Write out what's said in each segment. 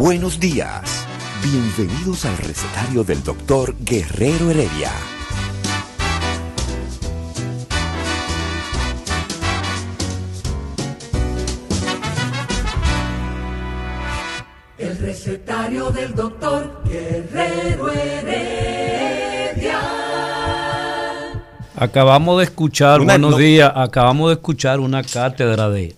Buenos días. Bienvenidos al recetario del doctor Guerrero Heredia. El recetario del doctor Guerrero Heredia. Acabamos de escuchar, Una- buenos no- días, acabamos de escuchar una cátedra de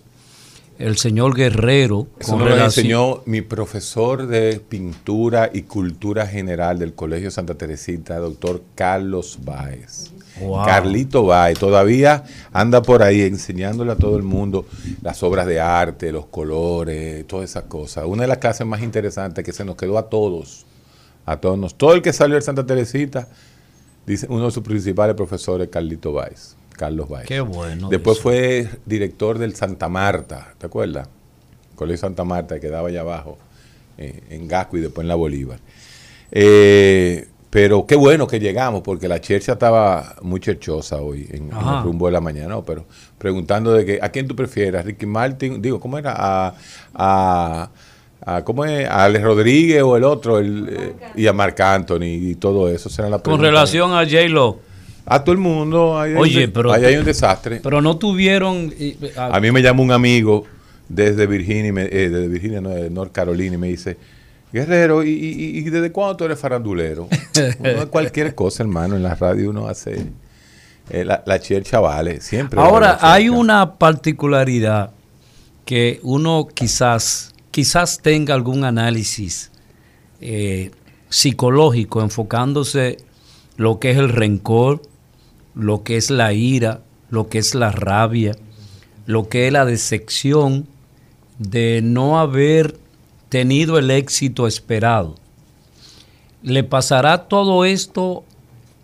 el señor Guerrero Eso me lo enseñó mi profesor de pintura y cultura general del Colegio Santa Teresita, doctor Carlos Báez. Wow. Carlito Báez todavía anda por ahí enseñándole a todo el mundo las obras de arte, los colores, todas esas cosas. Una de las clases más interesantes que se nos quedó a todos, a todos, nos- todo el que salió de Santa Teresita, dice uno de sus principales profesores, Carlito Báez, Carlos Báez. Qué bueno. Después eso. fue director del Santa Marta, ¿te acuerdas? Colegio Santa Marta, que quedaba allá abajo, eh, en Gasco y después en la Bolívar. Eh, pero qué bueno que llegamos, porque la chercha estaba muy cherchosa hoy, en, el rumbo de la mañana, ¿no? pero preguntando de que, ¿a quién tú prefieres? ¿A Ricky Martin? Digo, ¿cómo era? ¿A, a, a- ¿cómo es? ¿A Alex Rodríguez o el otro? El, eh, y a Marc Anthony y todo eso. Será la con relación a J-Lo, A todo el mundo. Ahí hay Oye, un- pero- ahí hay un desastre. pero no tuvieron a- A mí me llama un amigo desde Virginia, me- eh, desde Virginia, no, de North Carolina, y me dice, Guerrero, ¿y, y- y desde cuándo tú eres farandulero? Uno, cualquier cosa, hermano, en la radio uno hace eh, la, la chercha vale, siempre. Ahora, hay una particularidad que uno quizás, quizás tenga algún análisis eh, psicológico enfocándose lo que es el rencor, lo que es la ira, lo que es la rabia, lo que es la decepción de no haber tenido el éxito esperado. Le pasará todo esto,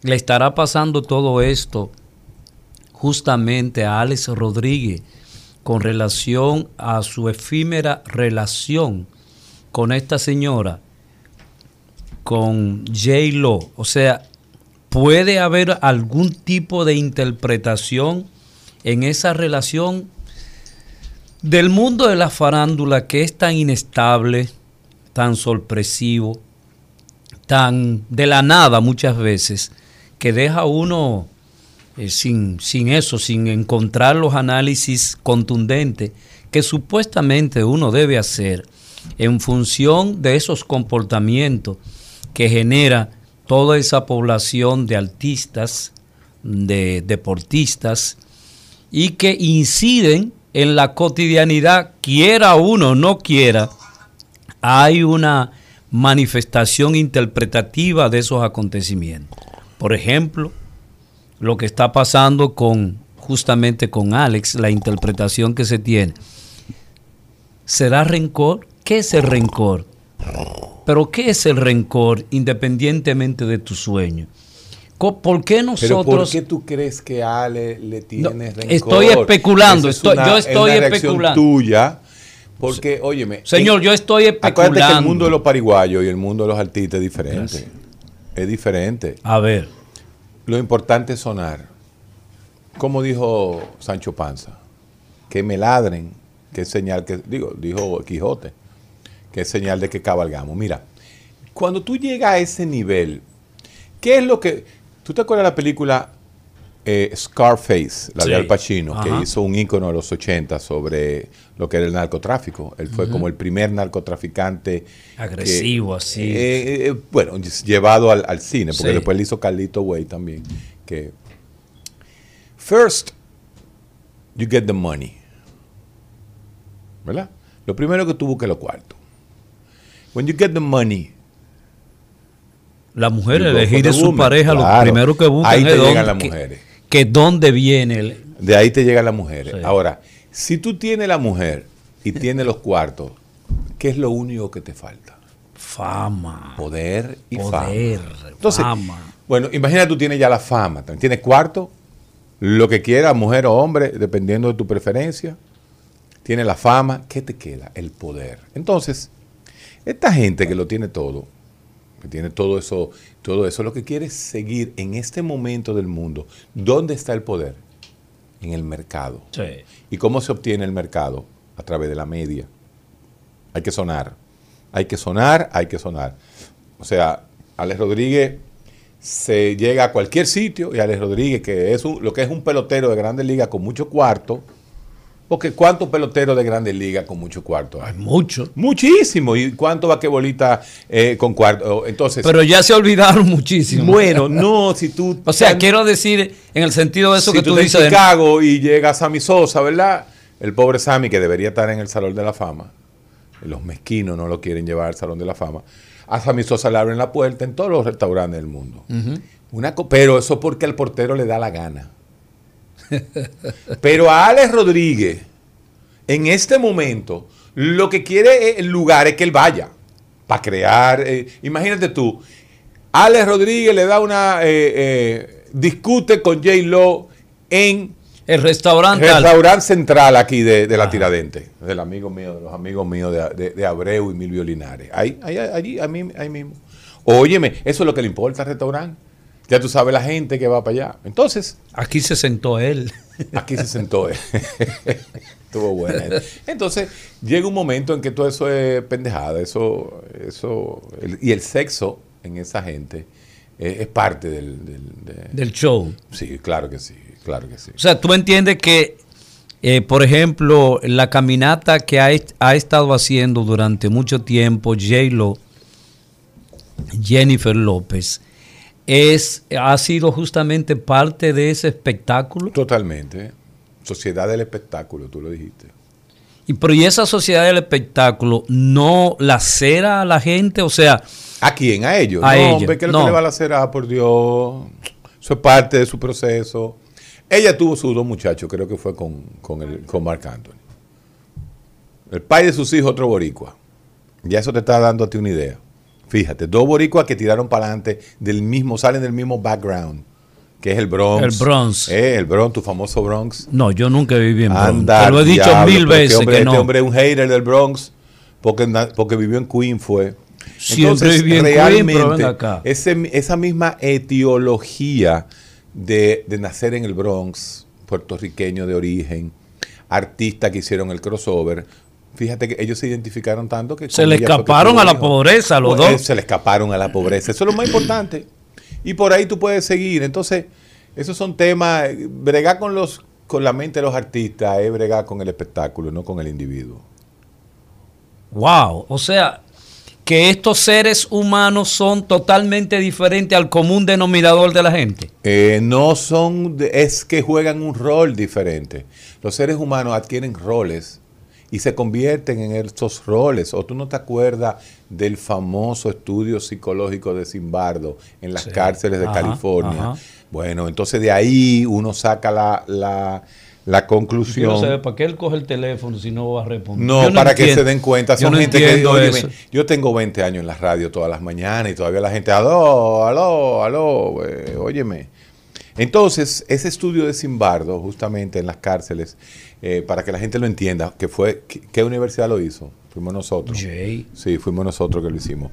le estará pasando todo esto justamente a Alex Rodríguez con relación a su efímera relación con esta señora, con J. Lo. O sea, puede haber algún tipo de interpretación en esa relación del mundo de la farándula que es tan inestable, tan sorpresivo, tan de la nada muchas veces, que deja uno eh, sin, sin eso, sin encontrar los análisis contundentes que supuestamente uno debe hacer en función de esos comportamientos que genera toda esa población de artistas, de deportistas, y que inciden en la cotidianidad, quiera uno o no quiera, hay una manifestación interpretativa de esos acontecimientos. Por ejemplo, lo que está pasando con justamente con Alex, la interpretación que se tiene. ¿Será rencor? ¿Qué es el rencor? Pero ¿qué es el rencor independientemente de tu sueño? ¿Por qué Pero nosotros ¿por qué tú crees que Ale le tiene No, rencor? estoy especulando, es estoy- una- yo es estoy una especulando. tuya, porque, óyeme... Señor, en- yo estoy Acuérdate que el especulando. mundo de los pariguayos y el mundo de los artistas es diferente. Es diferente. A ver, Lo importante es sonar. Como dijo Sancho Panza, que me ladren, que es señal que, digo, dijo Quijote, que es señal de que cabalgamos. Mira, cuando tú llegas a ese nivel, ¿qué es lo que... ¿Tú te acuerdas de la película eh, Scarface, la Sí. de Al Pacino, Ajá. que hizo un ícono de los 80 sobre lo que era el narcotráfico? Él fue como el primer narcotraficante que- Agresivo, así. eh, eh, bueno, llevado al, al cine, porque Sí. después le hizo Carlito Way también. Que first you get the money, ¿verdad? Lo primero que tú busques los cuartos. When you get the money, La mujer elegir the su pareja, lo primero que buscan Ahí es te dónde- llegan las que- mujeres. Que dónde viene el... De ahí te llegan las mujeres. Sí. Ahora, si tú tienes la mujer y tienes los cuartos, ¿qué es lo único que te falta? Fama. Poder y Poder, fama. Entonces, fama. bueno, imagina tú tienes ya la fama, también tienes cuarto, lo que quieras, mujer o hombre, dependiendo de tu preferencia. Tienes la fama, ¿qué te queda? El poder. Entonces, esta gente que lo tiene todo, que tiene todo eso, todo eso, lo que quiere es seguir en este momento del mundo. ¿Dónde está el poder? En el mercado. Sí. ¿Y cómo se obtiene el mercado? A través de la media. Hay que sonar. Hay que sonar, hay que sonar. O sea, Alex Rodríguez se llega a cualquier sitio y Alex Rodríguez, que es un- lo que es un pelotero de grandes ligas con mucho cuarto, porque ¿cuántos peloteros de grandes ligas con mucho cuarto hay? Hay mucho. Muchísimo. ¿Y cuánto vaquebolita eh, con cuarto? Entonces, Pero ya se olvidaron muchísimo. bueno, no, si tú... O sea, quiero decir, en el sentido de eso si que tú, tú, estás dices. de- Chicago y llega Sammy Sosa, ¿verdad? El pobre Sammy, que debería estar en el Salón de la Fama. Los mezquinos no lo quieren llevar al Salón de la Fama. A Sammy Sosa le abren la puerta en todos los restaurantes del mundo. Una pero eso porque al portero le da la gana. Pero a Alex Rodríguez, en este momento, lo que quiere el lugar es que él vaya. Para crear. eh, imagínate tú. Alex Rodríguez le da una. eh, eh, discute con J. Lo en el restaurante. restaurante central aquí de, de la Tiradente, del amigo mío, de los amigos míos de, de- de Abreu y Milvio Linares. Ahí, ahí, allí, a mí, ahí mismo. Óyeme, eso es lo que le importa al restaurante. Ya tú sabes la gente que va para allá. Entonces, Aquí se sentó él. aquí se sentó. él. Estuvo buena. Entonces, llega un momento en que todo eso es pendejada. Eso, eso, el- y el sexo en esa gente es parte del, del- de- del show. Sí, claro que sí, claro que sí. O sea, tú entiendes que, eh, por ejemplo, la caminata que ha, ha estado haciendo durante mucho tiempo J-Lo, Jennifer López, es, ha sido justamente parte de ese espectáculo. Totalmente. Sociedad del espectáculo, tú lo dijiste. Y pero y esa sociedad del espectáculo no lacera a la gente, o sea, ¿A quién? A ellos. A no, ellos, hombre, ¿qué es lo no. que le va a hacer? Ah, por Dios. Eso es parte de su proceso. Ella tuvo sus dos muchachos, creo que fue con, con, el, con Marc Anthony. El padre de sus hijos, otro boricua. Ya eso te está dando a ti una idea. Fíjate, dos boricuas que tiraron para adelante del mismo, salen del mismo background, que es el Bronx. El Bronx. Eh, el Bronx, tu famoso Bronx. no, yo nunca viví en Bronx. Anda, Te lo he dicho diablo, mil este veces hombre, que este no. hombre es un hater del Bronx porque, porque vivió en Queen fue. Siempre viví en Queen, pero acá. ese- esa misma etiología de, de nacer en el Bronx, puertorriqueño de origen, artistas que hicieron el crossover, fíjate que ellos se identificaron tanto que... Se le escaparon a la pobreza los Pues, dos. Se le escaparon a la pobreza. Eso es lo más importante. Y por ahí tú puedes seguir. Entonces, esos son temas, eh, bregar con los con la mente de los artistas es bregar con el espectáculo, no con el individuo. Wow, o sea, que estos seres humanos son totalmente diferentes al común denominador de la gente. Eh, no son, es que juegan un rol diferente. Los seres humanos adquieren roles y se convierten en estos roles. O tú no te acuerdas del famoso estudio psicológico de Zimbardo en las Sí. cárceles de Ajá, California. ajá. Bueno, entonces de ahí uno saca la, la, la Yo conclusión. no para qué él coge el teléfono si no va a responder. No, Yo para que se den cuenta. yo Son no gente que eso. yo tengo 20 años en la radio todas las mañanas y todavía la gente, aló, aló, aló, eh, óyeme. Entonces, ese estudio de Simbardo, justamente en las cárceles, eh, para que la gente lo entienda, que fue, ¿qué, qué universidad lo hizo? Fuimos nosotros. Jay. Sí, fuimos nosotros que lo hicimos.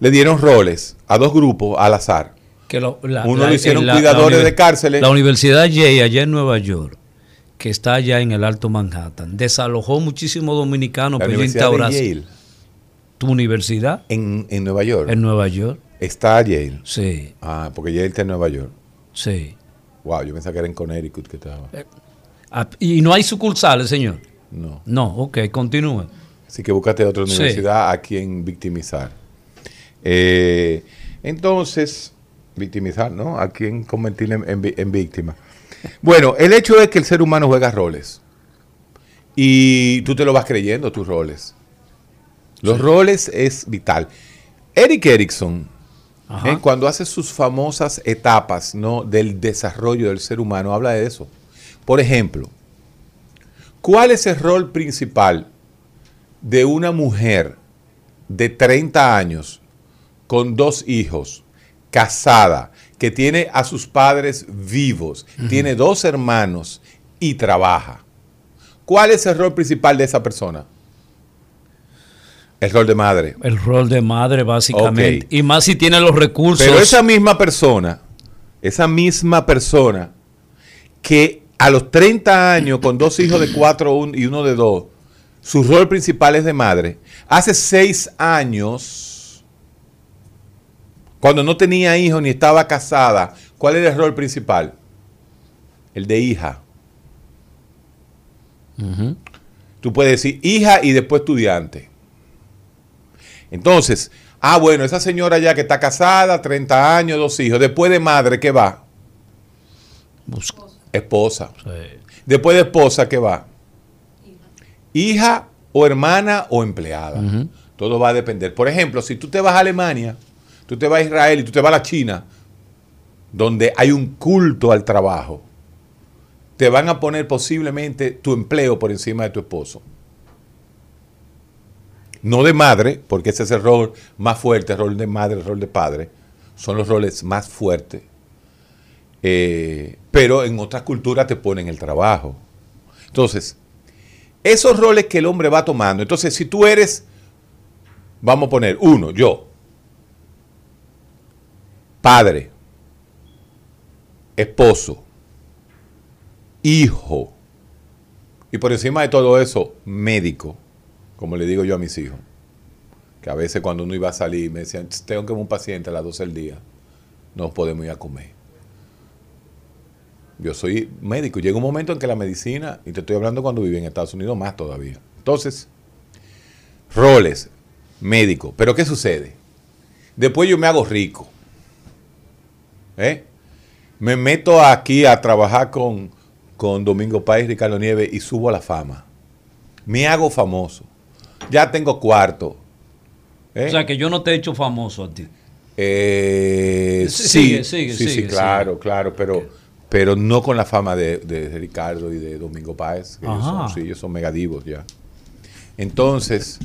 Le dieron roles a dos grupos al azar. Que lo- la- Uno la- lo hicieron la- cuidadores de cárceles. La Universidad Yale, allá en Nueva York, que está allá en el Alto Manhattan, desalojó muchísimos dominicanos La para Universidad de Yale, tu universidad en, en Nueva York. en Nueva York. Está Yale. Sí, Ah, porque Yale está en Nueva York. sí. Wow, yo pensaba que era en Connecticut que estaba. Ah, Y no hay sucursales, señor. No. No, ok, continúe. Así que búscate otra Sí. universidad a quien victimizar. Eh, entonces, victimizar, ¿no? A quien convertir en, en víctima. Bueno, el hecho es que el ser humano juega roles. Y tú te lo vas creyendo, tus roles. Los roles es vital. Eric Erickson. ¿eh? cuando hace sus famosas etapas ¿no? del desarrollo del ser humano, habla de eso. Por ejemplo, ¿cuál es el rol principal de una mujer de 30 años con dos hijos, casada, que tiene a sus padres vivos, tiene dos hermanos y trabaja? ¿Cuál es el rol principal de esa persona? El rol de madre. El rol de madre, básicamente. Y más si tiene los recursos. Pero esa misma persona, esa misma persona que a los 30 años, con dos hijos de 4 y uno de 2, su rol principal es de madre, hace 6 años, cuando no tenía hijos ni estaba casada, ¿cuál era el rol principal? El de hija. Tú puedes decir hija y después estudiante. Entonces, ah, bueno, esa señora ya que está casada, 30 años, dos hijos, después de madre, ¿qué va? Esposa. sí. Después de esposa, ¿qué va? Hija o hermana o empleada. Todo va a depender. Por ejemplo, si tú te vas a Alemania, tú te vas a Israel y tú te vas a la China, donde hay un culto al trabajo, te van a poner posiblemente tu empleo por encima de tu esposo. No de madre, porque ese es el rol más fuerte, el rol de madre, el rol de padre. Son los roles más fuertes. Eh, pero en otras culturas te ponen el trabajo. Entonces, esos roles que el hombre va tomando. Entonces, si tú eres, vamos a poner, uno, yo, padre, esposo, hijo, y por encima de todo eso, médico, como le digo yo a mis hijos, que a veces cuando uno iba a salir me decían, tengo que ver un paciente a las 12 del día, no podemos ir a comer. Yo soy médico. Llega un momento en que la medicina, y te estoy hablando cuando viví en Estados Unidos, más todavía. Entonces, roles, médico. Pero ¿qué sucede? Después yo me hago rico. ¿Eh? Me meto aquí a trabajar con, con Domingo Páez Ricardo Nieves y subo a la fama. Me hago famoso. Ya tengo cuarto. ¿Eh? O sea, que yo no te he hecho famoso a ti. Eh, Sí, sí, sigue, sigue, sí, sí, sigue, claro, claro, pero, pero no con la fama de, de Ricardo y de Domingo Páez, que ellos son, sí, ellos son megadivos ya. Entonces,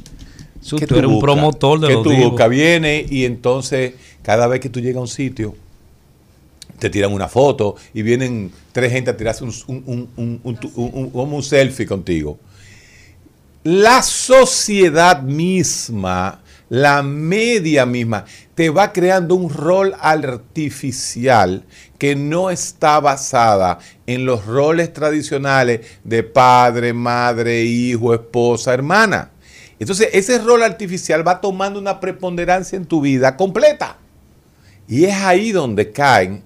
Tú, ¿qué tú eres un promotor de ¿Qué los tú divos. Viene y entonces cada vez que tú llegas a un sitio, te tiran una foto y vienen tres gente a tirarse un, un, un selfie contigo. La sociedad misma, la media misma, te va creando un rol artificial que no está basada en los roles tradicionales de padre, madre, hijo, esposa, hermana. Entonces, ese rol artificial va tomando una preponderancia en tu vida completa. Y es ahí donde caen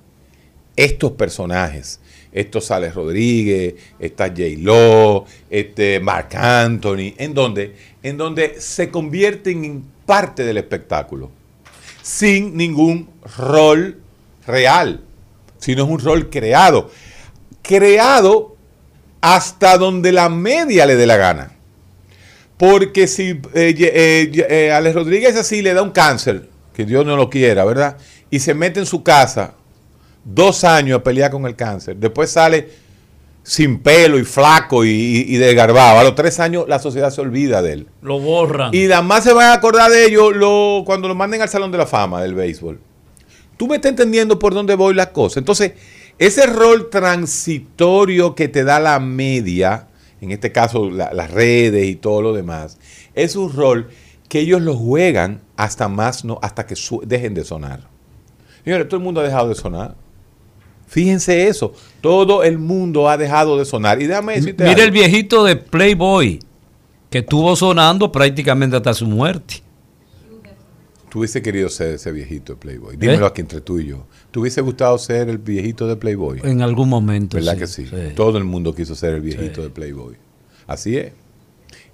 estos personajes. Estos Alex Rodríguez, está J. Lo, este Mark Anthony, en donde, en donde se convierten en parte del espectáculo, sin ningún rol real, sino es un rol creado. Creado hasta donde la media le dé la gana. Porque si eh, eh, eh, Alex Rodríguez así le da un cáncer, que Dios no lo quiera, ¿verdad? Y se mete en su casa dos años a pelear con el cáncer. Después sale sin pelo y flaco y, y, y desgarbado. A los tres años la sociedad se olvida de él. Lo borran. Y nada más se van a acordar de ellos lo, cuando lo manden al Salón de la Fama del béisbol. Tú me estás entendiendo por dónde voy la cosa. Entonces, ese rol transitorio que te da la media, en este caso la- las redes y todo lo demás, es un rol que ellos lo juegan hasta más no, hasta que dejen de sonar. Señores, todo el mundo ha dejado de sonar. Fíjense eso. Todo el mundo ha dejado de sonar. Y déjame decirte Mira algo. el viejito de Playboy, que estuvo sonando prácticamente hasta su muerte. Tú hubiese querido ser ese viejito de Playboy. Dímelo ¿Eh? aquí entre tú y yo. ¿Te hubiese gustado ser el viejito de Playboy? En algún momento. ¿Verdad que sí? Todo el mundo quiso ser el viejito Sí. de Playboy. Así es.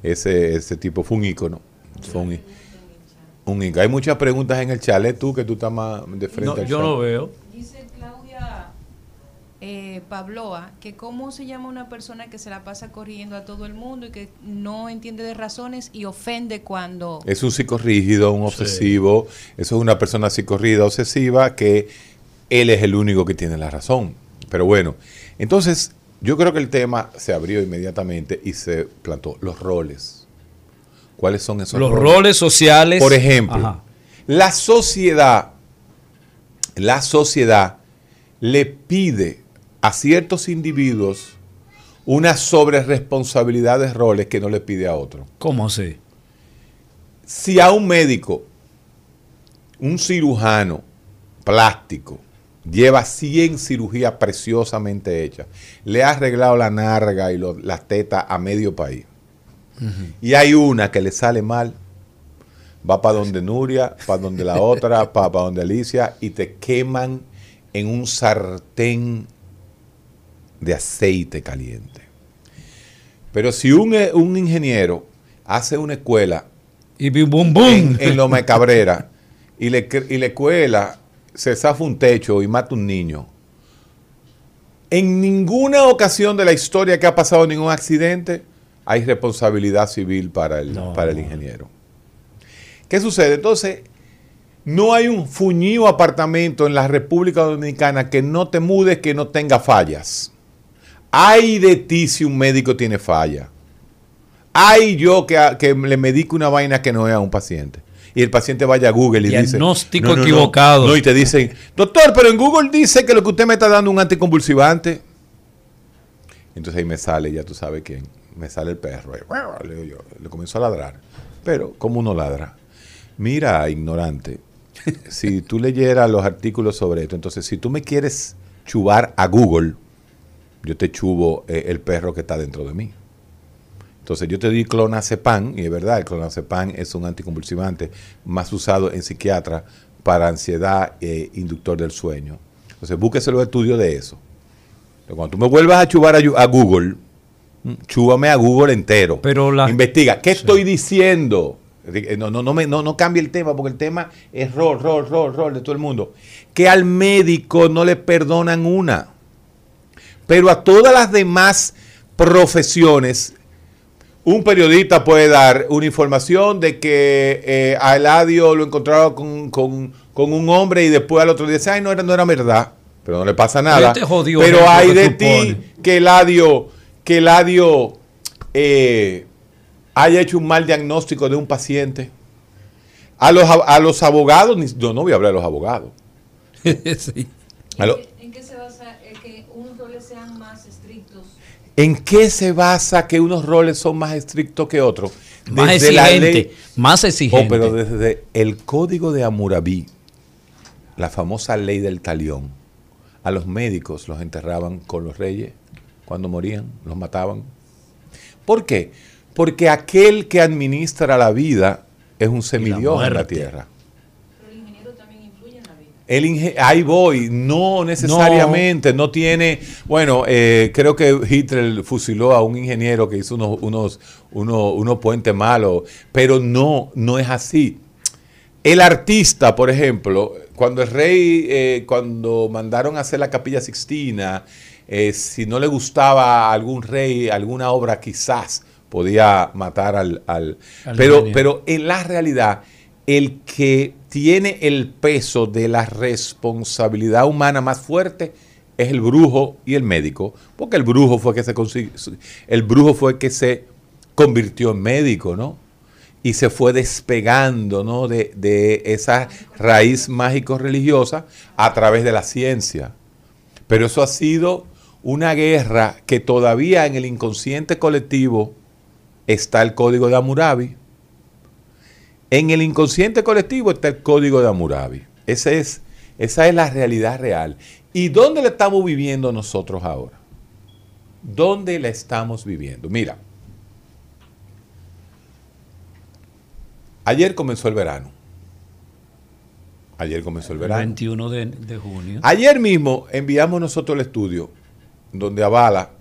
Ese, ese tipo fue un ícono. Fue un, un ícono. Hay muchas preguntas en el chalet, tú que tú estás más de frente No, al yo chat. no veo. Dice eh, Pabloa, que cómo se llama una persona que se la pasa corriendo a todo el mundo y que no entiende de razones y ofende cuando... Es un psicorrígido, un obsesivo, eso es una persona psicorrígida, obsesiva, que él es el único que tiene la razón. Pero bueno, entonces yo creo que el tema se abrió inmediatamente y se plantó los roles. ¿Cuáles son esos Los roles sociales. Por ejemplo, Ajá. la sociedad, la sociedad le pide a ciertos individuos una sobreresponsabilidad de roles que no le pide a otro. ¿Cómo así? Si a un médico, un cirujano plástico, lleva 100 cirugías preciosamente hechas, le ha arreglado la narga y lo- las tetas a medio país, y hay una que le sale mal, va para donde Nuria, para donde la otra, para donde Alicia, y te queman en un sartén de aceite caliente. Pero si un, eh, un ingeniero hace una escuela Y bum, bum. en, en Loma Cabrera y le, y le cuela, se zafa un techo y mata un niño. En ninguna ocasión de la historia que ha pasado ningún accidente hay responsabilidad civil para el, No. para el ingeniero. ¿Qué sucede? Entonces, no hay un fuñido apartamento en la República Dominicana que no te mudes que no tenga fallas. Hay de ti si un médico tiene falla. Hay yo que, que le medico una vaina que no es a un paciente. Y el paciente vaya a Google y dice... Diagnóstico "No, no, no". equivocado. No, y te dicen, doctor, pero en Google dice que lo que usted me está dando es un anticonvulsivante. Entonces ahí me sale, ya tú sabes quién, me sale el perro. ahí, le, yo, le comienzo a ladrar. Pero, ¿cómo uno ladra? Mira, ignorante, si tú leyeras los artículos sobre esto, entonces si tú me quieres chubar a Google, yo te chubo eh, el perro que está dentro de mí. Entonces yo te di clonazepam, y es verdad, el clonazepam es un anticonvulsivante más usado en psiquiatra para ansiedad e inductor del sueño. Entonces búsquese los estudios de eso. Cuando tú me vuelvas a chubar a, Google, mm, chúbame a Google entero. Pero la- Investiga, ¿qué estoy diciendo? Eh, No, no, no, me, no, no cambie el tema, porque el tema es rol, rol, rol, rol de todo el mundo. Que al médico no le perdonan una. Pero a todas las demás profesiones, un periodista puede dar una información de que eh, a Eladio lo encontraron con, con- con un hombre y después al otro día dice, ay, no era, no era verdad. Pero no le pasa nada. Este Pero hay de ti que Eladio, que Eladio eh, haya hecho un mal diagnóstico de un paciente. A los, a los abogados, yo no voy a hablar de los abogados. Sí. A lo- ¿En qué se basa el que unos roles sean más estrictos? ¿En qué se basa que unos roles son más estrictos que otros? Más Desde la exigente. ley- Más Oh, exigente. pero desde el código de Hammurabi, la famosa ley del talión, a los médicos los enterraban con los reyes cuando morían, los mataban. ¿Por qué? Porque aquel que administra la vida es un semidios en la tierra. Pero el ingeniero también influye en la vida. El ahí voy, no necesariamente, no, tiene, bueno, eh, creo que Hitler fusiló a un ingeniero que hizo unos, unos, unos, unos puentes malos, pero no, no es así. El artista, por ejemplo, cuando el rey, eh, cuando mandaron a hacer la capilla sixtina, eh, si no le gustaba a algún rey, alguna obra quizás podía matar al... al- Al pero, ingeniero. pero en la realidad, el que tiene el peso de la responsabilidad humana más fuerte es el brujo y el médico, porque el brujo fue que se el brujo fue que se convirtió en médico, ¿no? Y se fue despegando, ¿no? De, de esa raíz mágico-religiosa a través de la ciencia. Pero eso ha sido una guerra que todavía en el inconsciente colectivo está el código de Hammurabi. En el inconsciente colectivo está el código de Hammurabi. Ese es, esa es la realidad real. ¿Y dónde la estamos viviendo nosotros ahora? ¿Dónde la estamos viviendo? Mira, ayer comenzó el verano. Ayer comenzó el verano. 21 de, de junio. Ayer mismo enviamos nosotros el estudio donde avala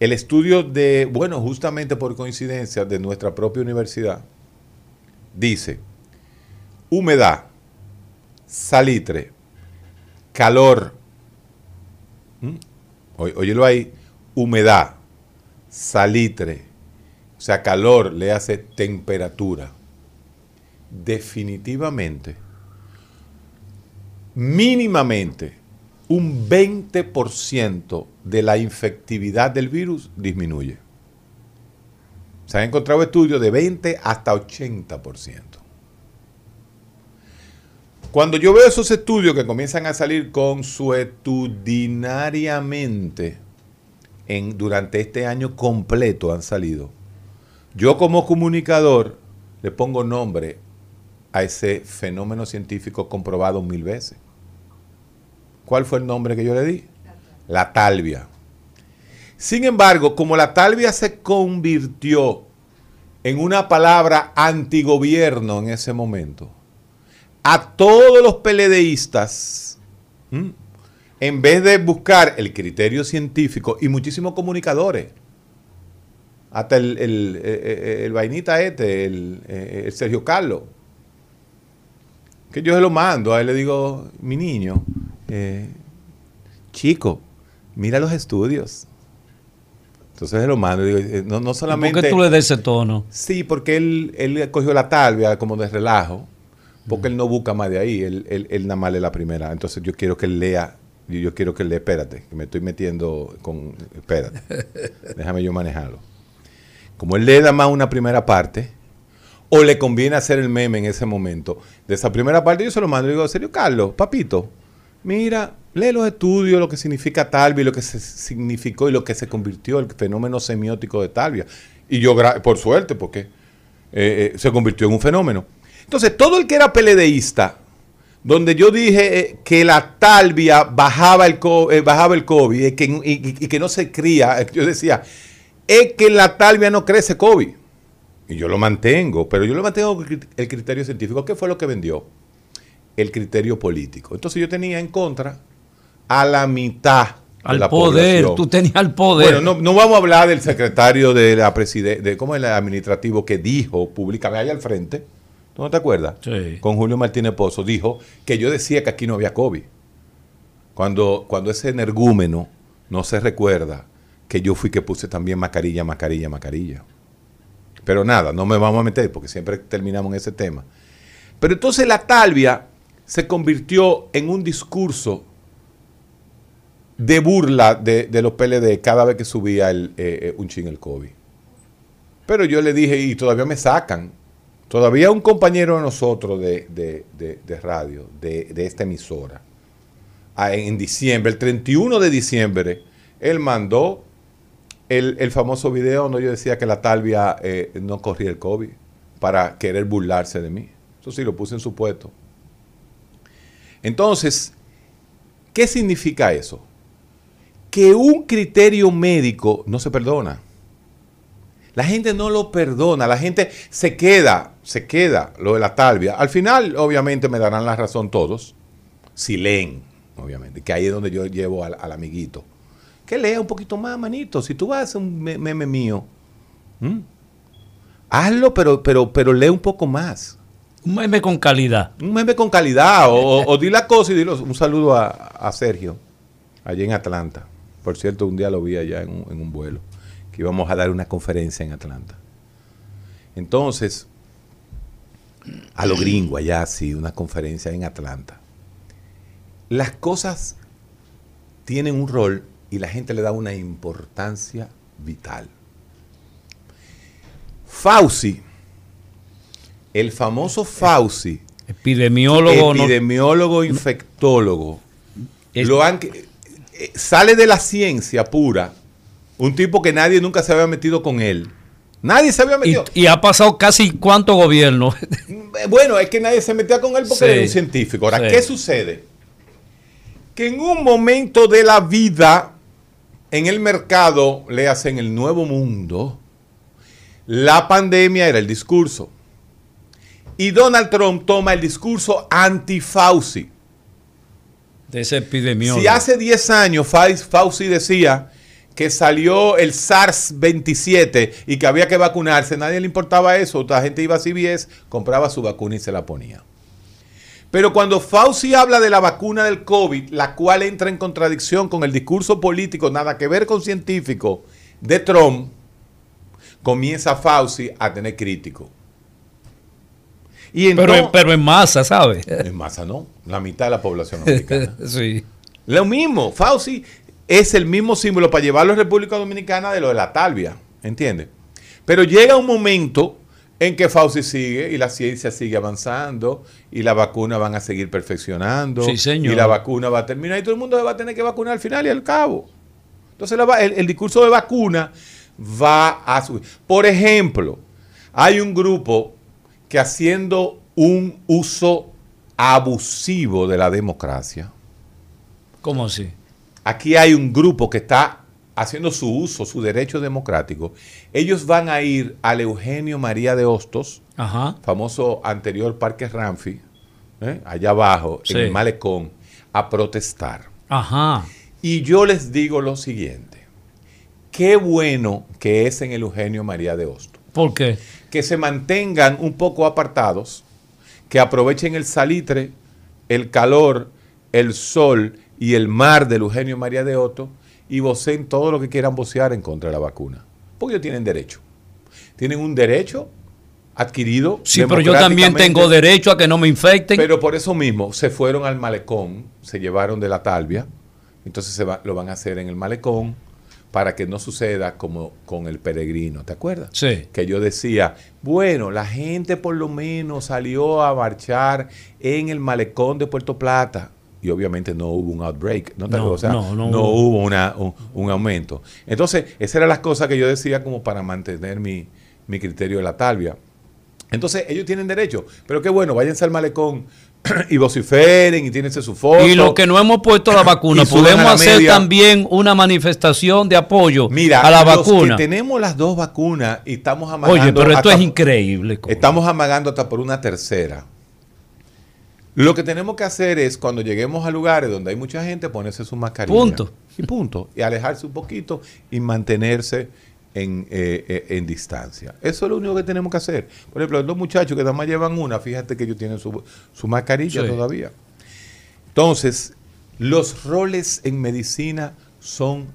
el estudio de, bueno, justamente por coincidencia de nuestra propia universidad. Dice, humedad, salitre, calor, ¿m? Ó- Óyelo ahí, humedad, salitre, o sea, calor le hace temperatura. Definitivamente, mínimamente, un 20% de la infectividad del virus disminuye. Se han encontrado estudios de 20 hasta 80%. Cuando yo veo esos estudios que comienzan a salir consuetudinariamente en, durante este año completo han salido, yo como comunicador le pongo nombre a ese fenómeno científico comprobado mil veces. ¿Cuál fue el nombre que yo le di? La talvia. Sin embargo, como la talvia se convirtió en una palabra antigobierno en ese momento, a todos los peledeístas, en vez de buscar el criterio científico y muchísimos comunicadores, hasta el, el- eh, eh, vainita este, el, eh, Sergio Carlos, que yo se lo mando, a él le digo, mi niño, chico, mira los estudios. Entonces se lo mando, digo, eh, no, no ¿Por solamente... qué tú le des ese tono? Sí, porque él, él cogió la talvia como de relajo, porque él no busca más de ahí, él, él, él nada más lee la primera. Entonces yo quiero que él lea, yo, yo quiero que él lea, espérate, que me estoy metiendo con, espérate, déjame yo manejarlo. Como él lee nada más una primera parte, o le conviene hacer el meme en ese momento, de esa primera parte yo se lo mando y digo, serio Carlos, papito, mira, lee los estudios, lo que significa talvia, lo que se significó y lo que se convirtió el fenómeno semiótico de talvia. Y yo, por suerte, porque eh, eh, se convirtió en un fenómeno. Entonces, todo el que era peledeísta, donde yo dije eh, que la talvia bajaba el, bajaba el COVID y, que no se cría, yo decía, es que la talvia no crece COVID. Y yo lo mantengo, pero yo lo mantengo con el criterio científico. ¿Qué fue lo que vendió? El criterio político. Entonces yo tenía en contra a la mitad de Al la poder, población. tú tenías el poder. Bueno, no, no vamos a hablar del secretario de la presidencia, de cómo es el administrativo que dijo públicamente allá al frente, ¿tú no te acuerdas? Sí. Con Julio Martínez Pozo, dijo que yo decía que aquí no había COVID. Cuando, cuando ese energúmeno no se recuerda que yo fui que puse también mascarilla, mascarilla, mascarilla. Pero nada, no me vamos a meter porque siempre terminamos en ese tema. Pero entonces la talvia se convirtió en un discurso de burla de, de los PLD cada vez que subía eh, eh, un chin el COVID. Pero yo le dije, y todavía me sacan. Todavía un compañero de nosotros de, de- de- radio, de, esta emisora, a- en diciembre, el 31 de diciembre, él mandó el, el famoso video donde yo decía que la talvia eh, no corría el COVID para querer burlarse de mí. Eso sí, lo puse en su puesto. Entonces, ¿qué significa eso? Que un criterio médico no se perdona. La gente no lo perdona, la gente se queda, se queda lo de la talvia. Al final, obviamente, me darán la razón todos, si leen, obviamente, que ahí es donde yo llevo al, amiguito. Que lea un poquito más, manito. Si tú vas a hacer un me- meme mío, hazlo, pero, pero, pero lee un poco más. Un meme con calidad. Un meme con calidad, o, di la cosa y dilo. Un saludo a, a Sergio, allá en Atlanta. Por cierto, un día lo vi allá en un, en un vuelo, que íbamos a dar una conferencia en Atlanta. Entonces, a lo gringo allá, sí, una conferencia en Atlanta. Las cosas tienen un rol y la gente le da una importancia vital. Fauci, el famoso Fauci, Epidemiólogo. no- epidemiólogo, infectólogo, Es- lo han- eh, sale de la ciencia pura, un tipo que nadie nunca se había metido con él. Nadie se había y, metido. y ha pasado casi cuántos gobiernos. Eh, Bueno, es que nadie se metía con él porque Sí. era un científico. Ahora, Sí. ¿qué sucede? Que en un momento de la vida, en el mercado, le hacen el nuevo mundo, la pandemia era el discurso. Y Donald Trump toma el discurso anti-Fauci. de ese epidemiólogo. Si hace 10 años Fau- Fauci decía que salió el SARS-27 y que había que vacunarse, nadie le importaba eso. La gente iba a CVS, compraba su vacuna y se la ponía. Pero cuando Fauci habla de la vacuna del COVID, la cual entra en contradicción con el discurso político, nada que ver con científico, de Trump, comienza Fauci a tener crítico. Y pero, pero en masa, ¿sabes? En masa no, la mitad de la población americana. sí. Lo mismo, Fauci es el mismo símbolo para llevarlo a República Dominicana de lo de la talvia, ¿entiendes? Pero llega un momento en que Fauci sigue y la ciencia sigue avanzando y la vacuna van a seguir perfeccionando y la vacuna va a terminar y todo el mundo se va a tener que vacunar al final y al cabo. Entonces el, discurso de vacuna va a subir. Por ejemplo, hay un grupo que haciendo un uso abusivo de la democracia. ¿Cómo así? Aquí hay un grupo que está haciendo su uso, su derecho democrático. Ellos van a ir al Eugenio María de Hostos, famoso anterior Parque Ramfi, ¿eh? allá abajo, en el malecón, a protestar. Ajá. Y yo les digo lo siguiente. Qué bueno que es en el Eugenio María de Hostos. ¿Por qué? Que se mantengan un poco apartados, que aprovechen el salitre, el calor, el sol y el mar del Eugenio María de Hostos y voceen todo lo que quieran vocear en contra de la vacuna. Porque ellos tienen derecho. Tienen un derecho adquirido. Sí, pero yo también tengo derecho a que no me infecten. Pero por eso mismo se fueron al malecón, se llevaron de la talvia entonces se va, lo van a hacer en el malecón para que no suceda como con el peregrino, ¿te acuerdas? Sí. Que yo decía, bueno, la gente por lo menos salió a marchar en el malecón de Puerto Plata y obviamente no hubo un outbreak, ¿no? no, no, hubo una, un, aumento. Entonces, esas eran las cosas que yo decía como para mantener mi, mi criterio de la talvia. Entonces, ellos tienen derecho, pero qué bueno, váyanse al malecón y vociferen y tienen su foto. Y lo que no hemos puesto la vacuna, podemos hacer también una manifestación de apoyo a la vacuna. tenemos las dos vacunas y estamos amagando. Oye, pero esto es increíble. Estamos amagando hasta por una tercera. Lo que tenemos que hacer es, cuando lleguemos a lugares donde hay mucha gente, ponerse su mascarilla. Punto. Y punto. Y alejarse un poquito y mantenerse en, eh, eh, en, distancia. Eso es lo único que tenemos que hacer. Por ejemplo, los muchachos que nada más llevan una, fíjate que ellos tienen su, su mascarilla todavía. Entonces, los roles en medicina son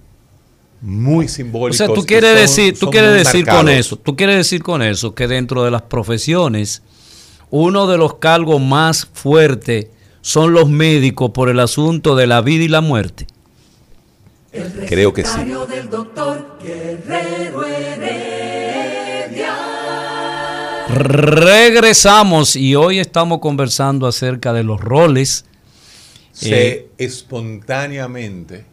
muy simbólicos. O sea, tú quieres decir, tú quieres decir con eso, tú quieres decir con eso que dentro de las profesiones uno de los cargos más fuertes son los médicos por el asunto de la vida y la muerte. Creo que sí. Del doctor Regresamos y hoy estamos conversando acerca de los roles. Se eh, espontáneamente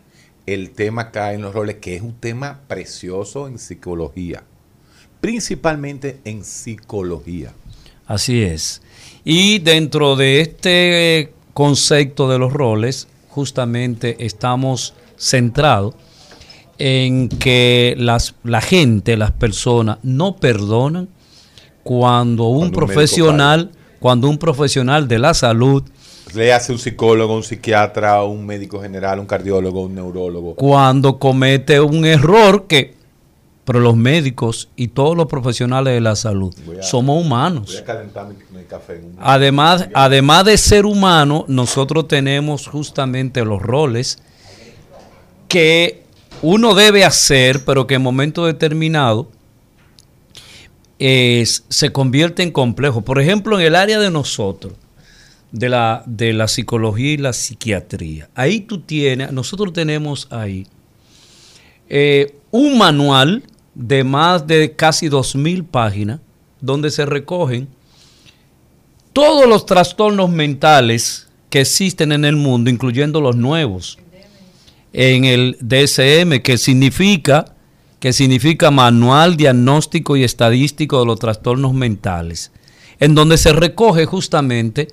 el tema cae en los roles, que es un tema precioso en psicología, principalmente en psicología. Así es. Y dentro de este concepto de los roles, justamente estamos centrados en que las, la gente, las personas, no perdonan cuando un profesional, cuando un profesional de la salud le hace un psicólogo, un psiquiatra, un médico general, un cardiólogo, un neurólogo. Cuando comete un error que pero los médicos y todos los profesionales de la salud somos humanos. Voy a calentar mi, café. además, además de ser humano, nosotros tenemos justamente los roles que uno debe hacer, pero que en momento determinado es, se convierte en complejo. Por ejemplo, en el área de nosotros, de la, de la psicología y la psiquiatría, ahí tú tienes, nosotros tenemos ahí eh, un manual de más de casi 2.000 páginas donde se recogen todos los trastornos mentales que existen en el mundo, incluyendo los nuevos, en el DSM, que significa, que significa Manual Diagnóstico y Estadístico de los Trastornos Mentales, en donde se recoge justamente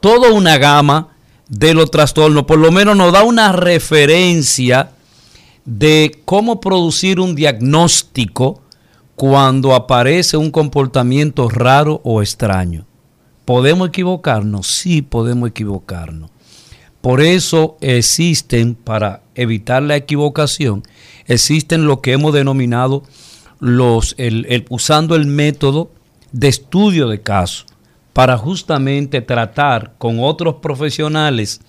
toda una gama de los trastornos, por lo menos nos da una referencia de cómo producir un diagnóstico cuando aparece un comportamiento raro o extraño. ¿Podemos equivocarnos? Sí, podemos equivocarnos. Por eso existen, para evitar la equivocación, existen lo que hemos denominado los, usando el método de estudio de casos para justamente tratar con otros profesionales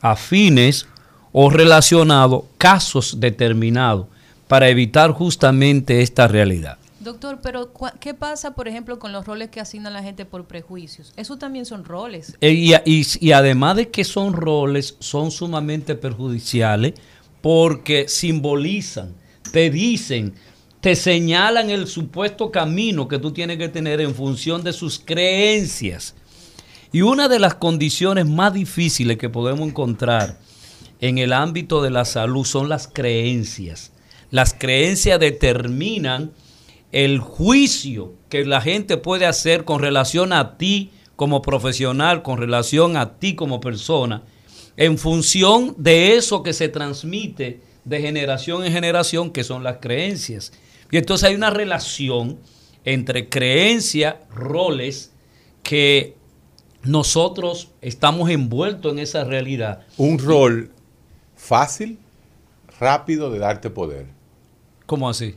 afines o relacionados casos determinados para evitar justamente esta realidad. Doctor, pero ¿qué pasa, por ejemplo, con los roles que asigna la gente por prejuicios? Eso también son roles. Eh, y, y, además de que son roles, son sumamente perjudiciales porque simbolizan, te dicen, te señalan el supuesto camino que tú tienes que tener en función de sus creencias. Y una de las condiciones más difíciles que podemos encontrar en el ámbito de la salud son las creencias. Las creencias determinan el juicio que la gente puede hacer con relación a ti como profesional, con relación a ti como persona, en función de eso que se transmite de generación en generación, que son las creencias. Y entonces hay una relación entre creencia, roles, que nosotros estamos envueltos en esa realidad. Un rol fácil, rápido de darte poder. ¿Cómo así?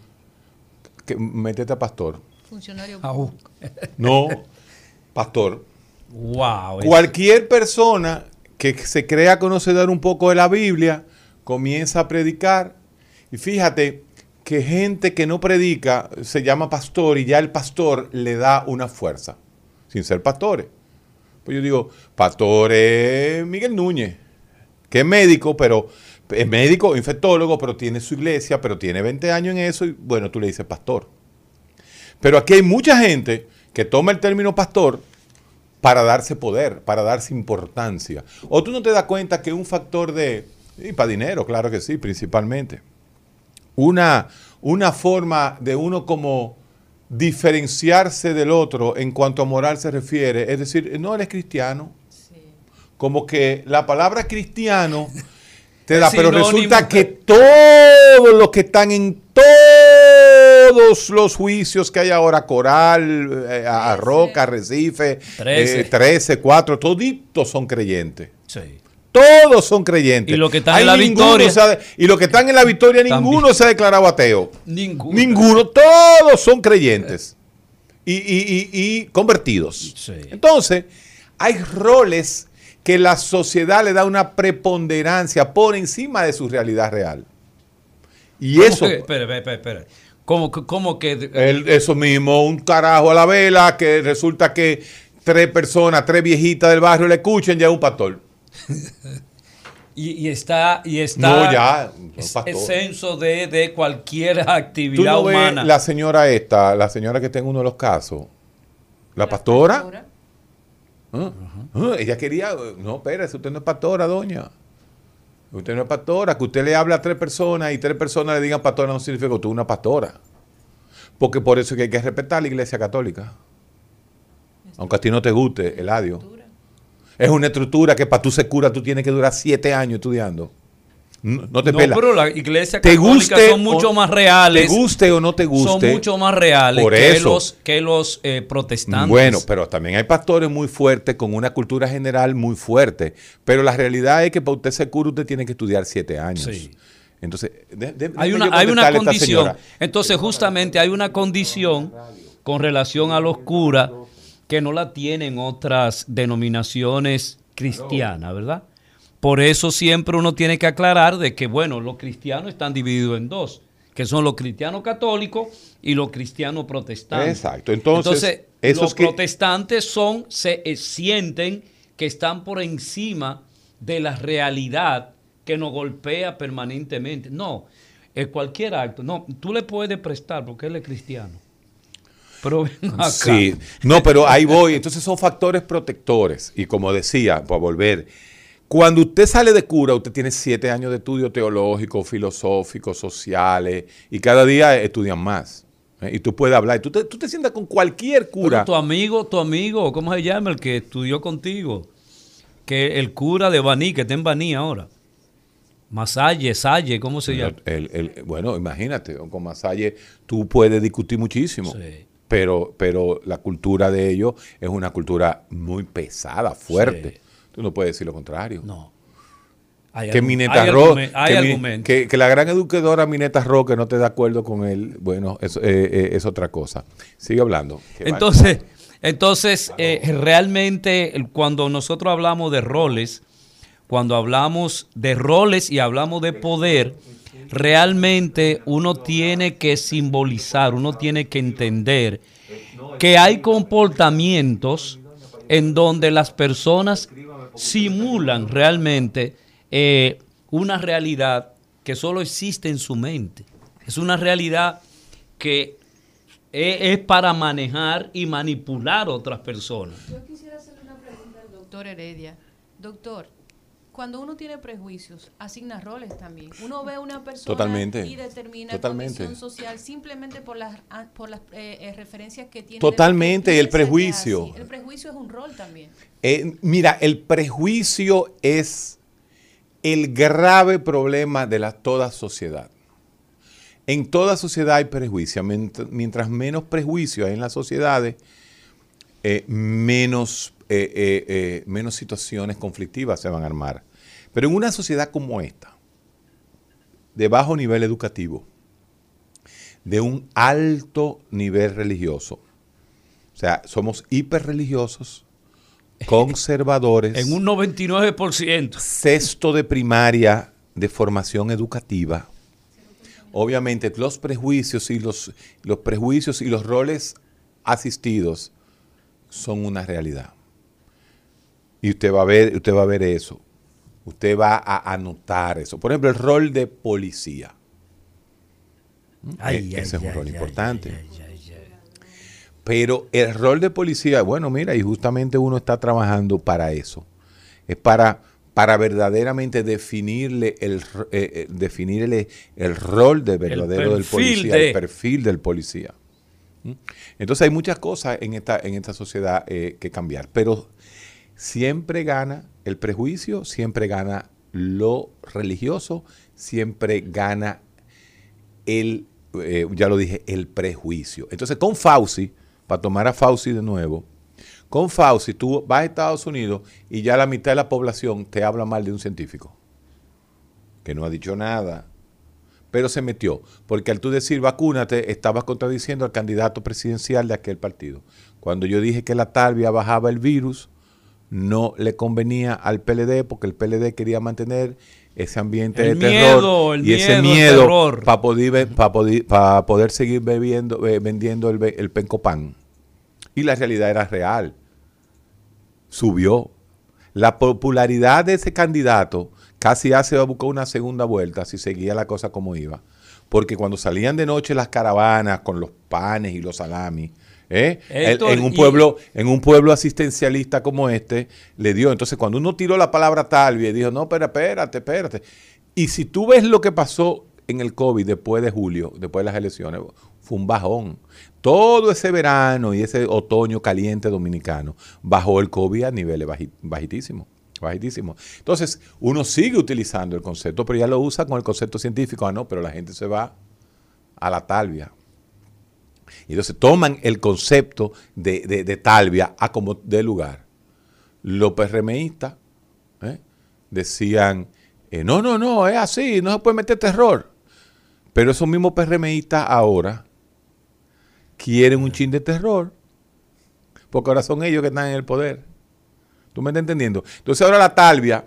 Que métete a pastor. Funcionario. no, pastor. Wow. Cualquier persona que se crea conocedor un poco de la Biblia comienza a predicar. Y fíjate que gente que no predica se llama pastor y ya el pastor le da una fuerza, sin ser pastores. Pues yo digo, pastor es Miguel Núñez, que es médico, pero es médico, infectólogo, pero tiene su iglesia, pero tiene 20 años en eso y bueno, tú le dices pastor. Pero aquí hay mucha gente que toma el término pastor para darse poder, para darse importancia. O tú no te das cuenta que un factor de, y para dinero, claro que sí, principalmente, una, una forma de uno como diferenciarse del otro en cuanto a moral se refiere, es decir, no eres cristiano. Como que la palabra cristiano te da, pero resulta que todos los que están en todos los juicios que hay ahora, Coral, eh, a Roca, Recife, 13, 4, eh, toditos son creyentes. Sí. Todos son creyentes. Y los que están en la victoria. y los que están en la victoria, ninguno se ha declarado ateo. Ninguno. Ninguno. Todos son creyentes. Y, y, y, convertidos. Sí. Entonces, hay roles que la sociedad le da una preponderancia por encima de su realidad real. Y eso... espera, espera, espera. ¿Cómo, cómo que...? eso mismo, un carajo a la vela, que resulta que tres personas, tres viejitas del barrio le escuchen, ya es un pastor. y, está, y está no, ya, el censo de, de, cualquier actividad ¿Tú no humana. la señora esta, la señora que está en uno de los casos, la, pastora ¿Ah? ¿Ah? Ella quería, no, espérese, usted no es pastora, doña. Usted no es pastora. Que usted le habla a tres personas y tres personas le digan pastora no significa que usted es una pastora. Porque por eso es que hay que respetar la iglesia católica. Aunque a ti no te guste el adiós. Es una estructura que para tú ser cura tú tienes que durar siete años estudiando. No, te no, pero la iglesia católica son mucho más reales. Te guste o no te guste. Son mucho más reales que, los, que los eh, protestantes. Bueno, pero también hay pastores muy fuertes con una cultura general muy fuerte. Pero la realidad es que para usted ser cura usted tiene que estudiar siete años. Sí. Entonces, hay una, hay una condición. Entonces, justamente hay una condición con relación a los curas que no la tienen otras denominaciones cristianas, ¿verdad? Por eso siempre uno tiene que aclarar de que, bueno, los cristianos están divididos en dos, que son los cristianos católicos y los cristianos protestantes. Exacto. Entonces, los protestantes son, se eh, sienten que están por encima de la realidad que nos golpea permanentemente. No, es cualquier acto. No, tú le puedes prestar porque él es cristiano. Pero acá. Sí, no, pero ahí voy. Entonces son factores protectores. Y como decía, para volver, cuando usted sale de cura, usted tiene siete años de estudio teológico, filosófico, sociales, y cada día estudian más. ¿eh? Y tú puedes hablar. Y tú te, sientas con cualquier cura. tu amigo, tu amigo, ¿cómo se llama? El que estudió contigo. Que el cura de Baní, que está en Baní ahora. Masalle, Salle, ¿cómo se llama? bueno, imagínate, con Masalle tú puedes discutir muchísimo. Pero, pero la cultura de ellos es una cultura muy pesada, fuerte. Tú no puedes decir lo contrario. No. que Mineta que, que, la gran educadora Mineta Roque no te da acuerdo con él, bueno, eso eh, eh, es otra cosa. Sigue hablando. Entonces, Entonces, eh, realmente cuando nosotros hablamos de roles, cuando hablamos de roles y hablamos de poder, realmente uno tiene que simbolizar, uno tiene que entender que hay comportamientos en donde las personas simulan realmente eh, una realidad que solo existe en su mente. Es una realidad que es, para manejar y manipular a otras personas. Yo quisiera hacerle una pregunta al doctor Heredia. Doctor, cuando uno tiene prejuicios, asigna roles también. Uno ve a una persona y determina Totalmente. condición social simplemente por las, ah, por las eh, eh, referencias que tiene. Totalmente, el prejuicio. El prejuicio es un rol también. Eh, mira, el prejuicio es el grave problema de la, toda sociedad. En toda sociedad hay prejuicio. Mientras, menos prejuicio hay en las sociedades, menos, menos situaciones conflictivas se van a armar. Pero en una sociedad como esta, de bajo nivel educativo, de un alto nivel religioso, o sea, somos hiperreligiosos, conservadores. en un 99%. Sexto de primaria de formación educativa. Obviamente los prejuicios y los, los prejuicios y los roles asistidos son una realidad. Y usted va a ver, usted va a ver eso usted va a anotar eso. Por ejemplo, el rol de policía. E-, ese es un rol importante. Pero el rol de policía, bueno, mira, y justamente uno está trabajando para eso. Es para, para verdaderamente definirle el, eh, eh, el rol de verdadero del policía, el perfil del policía. ¿Mm? Entonces hay muchas cosas en esta, en esta sociedad eh, que cambiar. Pero siempre gana el prejuicio, siempre gana lo religioso, siempre gana el, eh, ya lo dije, el prejuicio. Entonces con Fauci, para tomar a Fauci de nuevo, con Fauci tú vas a Estados Unidos y ya la mitad de la población te habla mal de un científico, que no ha dicho nada, pero se metió, porque al tú decir vacúnate, estabas contradiciendo al candidato presidencial de aquel partido. Cuando yo dije que la talvia bajaba el virus, no le convenía al PLD porque el PLD quería mantener ese ambiente de terror y ese miedo para poder, para poder, seguir bebiendo, eh, vendiendo el, el pencopan. Y la realidad era real. Subió. La popularidad de ese candidato casi hace buscar una segunda vuelta si seguía la cosa como iba. Porque cuando salían de noche las caravanas con los panes y los salamis, ¿Eh? en, un pueblo, en un pueblo asistencialista como este, le dio. Entonces, cuando uno tiró la palabra Talvia y dijo, no, pero espérate, espérate. Y si tú ves lo que pasó en el COVID después de julio, después de las elecciones, fue un bajón. Todo ese verano y ese otoño caliente dominicano bajó el COVID a niveles bajitísimos. Bajitísimo. Entonces, uno sigue utilizando el concepto, pero ya lo usa con el concepto científico. Ah, no, pero la gente se va a la talvia. Y entonces toman el concepto de, de, Talvia a como de lugar. Los PRMistas ¿eh? decían, eh, no, no, no, es así, no se puede meter terror. Pero esos mismos PRMistas ahora quieren un chin de terror, porque ahora son ellos que están en el poder. ¿Tú me estás entendiendo? Entonces ahora la Talvia,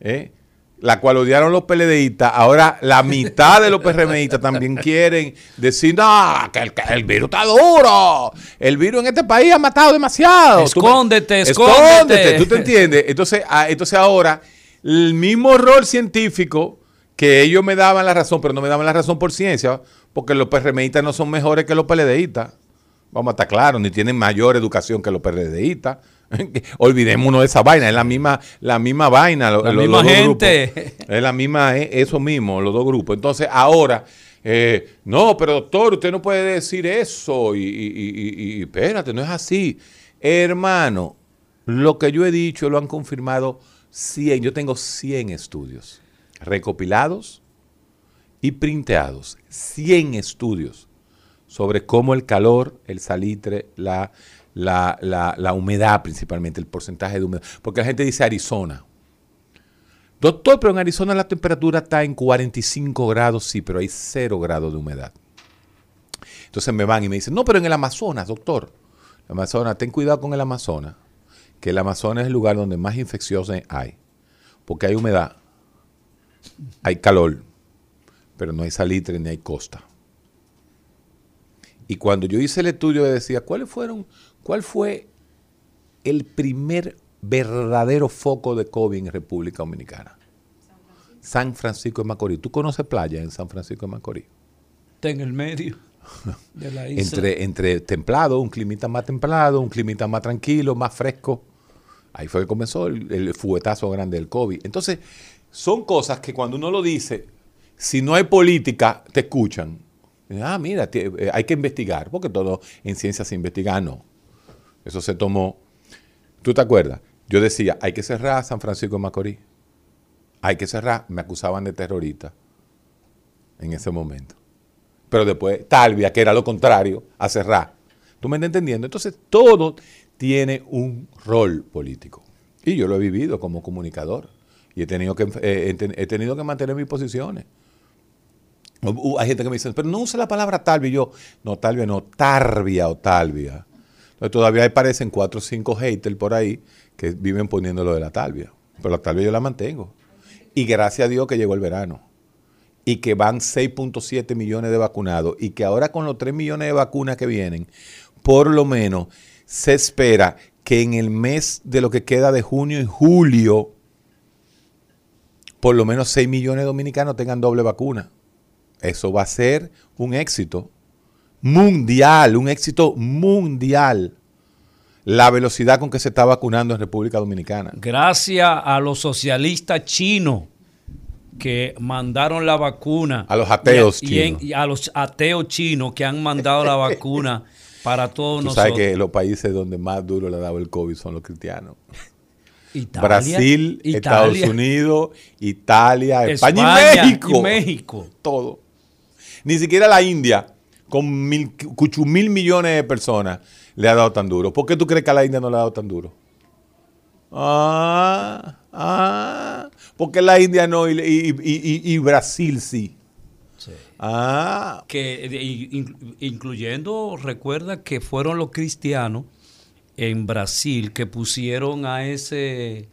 ¿eh? La cual odiaron los PLDistas, ahora la mitad de los PRMistas también quieren decir, no, que el, virus está duro, el virus en este país ha matado demasiado. Escóndete, escóndete. ¿Tú te entiendes? Entonces, ah, entonces ahora, el mismo rol científico que ellos me daban la razón, pero no me daban la razón por ciencia, porque los PRMistas no son mejores que los PLDistas. Vamos a estar claros, ni tienen mayor educación que los PLDistas Olvidémonos de esa vaina, es la misma, la misma vaina. La misma gente. Es la misma, eso mismo, los dos grupos. Entonces, ahora, eh, no, pero doctor, usted no puede decir eso. Y, y, espérate, no es así. Hermano, lo que yo he dicho lo han confirmado 100. Yo tengo 100 estudios recopilados y printeados. 100 estudios sobre cómo el calor, el salitre, la la, la, humedad principalmente, el porcentaje de humedad. Porque la gente dice Arizona. Doctor, pero en Arizona la temperatura está en 45 grados, sí, pero hay 0 grados de humedad. Entonces me van y me dicen, no, pero en el Amazonas, doctor, Amazonas, ten cuidado con el Amazonas, que el Amazonas es el lugar donde más infecciones hay, porque hay humedad, hay calor, pero no hay salitre ni hay costa. Y cuando yo hice el estudio decía, ¿cuáles fueron, cuál fue el primer verdadero foco de COVID en República Dominicana? San Francisco de Macorís. ¿Tú conoces playa en San Francisco de Macorís? Está en el medio de la isla. entre, entre templado, un climita más templado, un climita más tranquilo, más fresco. Ahí fue que comenzó el, el fuetazo grande del COVID. Entonces, son cosas que cuando uno lo dice, si no hay política, te escuchan. Ah, mira, eh, hay que investigar, porque todo en ciencia se investiga. no. Eso se tomó. ¿Tú te acuerdas? Yo decía, hay que cerrar San Francisco de Macorís. Hay que cerrar. Me acusaban de terrorista en ese momento. Pero después, Talvia, que era lo contrario, a cerrar. ¿Tú me estás entendiendo? Entonces, todo tiene un rol político. Y yo lo he vivido como comunicador. Y he tenido que, eh, he tenido que mantener mis posiciones. Hay gente que me dice, pero no use la palabra talvia. Y yo, no, talvia no, tarbia o talvia. Todavía aparecen cuatro o cinco haters por ahí que viven poniendo de la talvia. Pero la talvia yo la mantengo. Y gracias a Dios que llegó el verano. Y que van 6.7 millones de vacunados. Y que ahora con los 3 millones de vacunas que vienen, por lo menos se espera que en el mes de lo que queda de junio y julio, por lo menos 6 millones de dominicanos tengan doble vacuna. Eso va a ser un éxito mundial, un éxito mundial. La velocidad con que se está vacunando en República Dominicana. Gracias a los socialistas chinos que mandaron la vacuna. A los ateos chinos. Y, a los ateos chinos que han mandado la vacuna para todos nosotros. sabes que los países donde más duro le ha dado el COVID son los cristianos. Brasil, Estados Unidos, Italia, España, y México. Y México. Todo. Ni siquiera la India, con mil, mil millones de personas, le ha dado tan duro. ¿Por qué tú crees que a la India no le ha dado tan duro? Ah, ah, porque la India no y, Brasil sí. Ah. Que, incluyendo, recuerda que fueron los cristianos en Brasil que pusieron a ese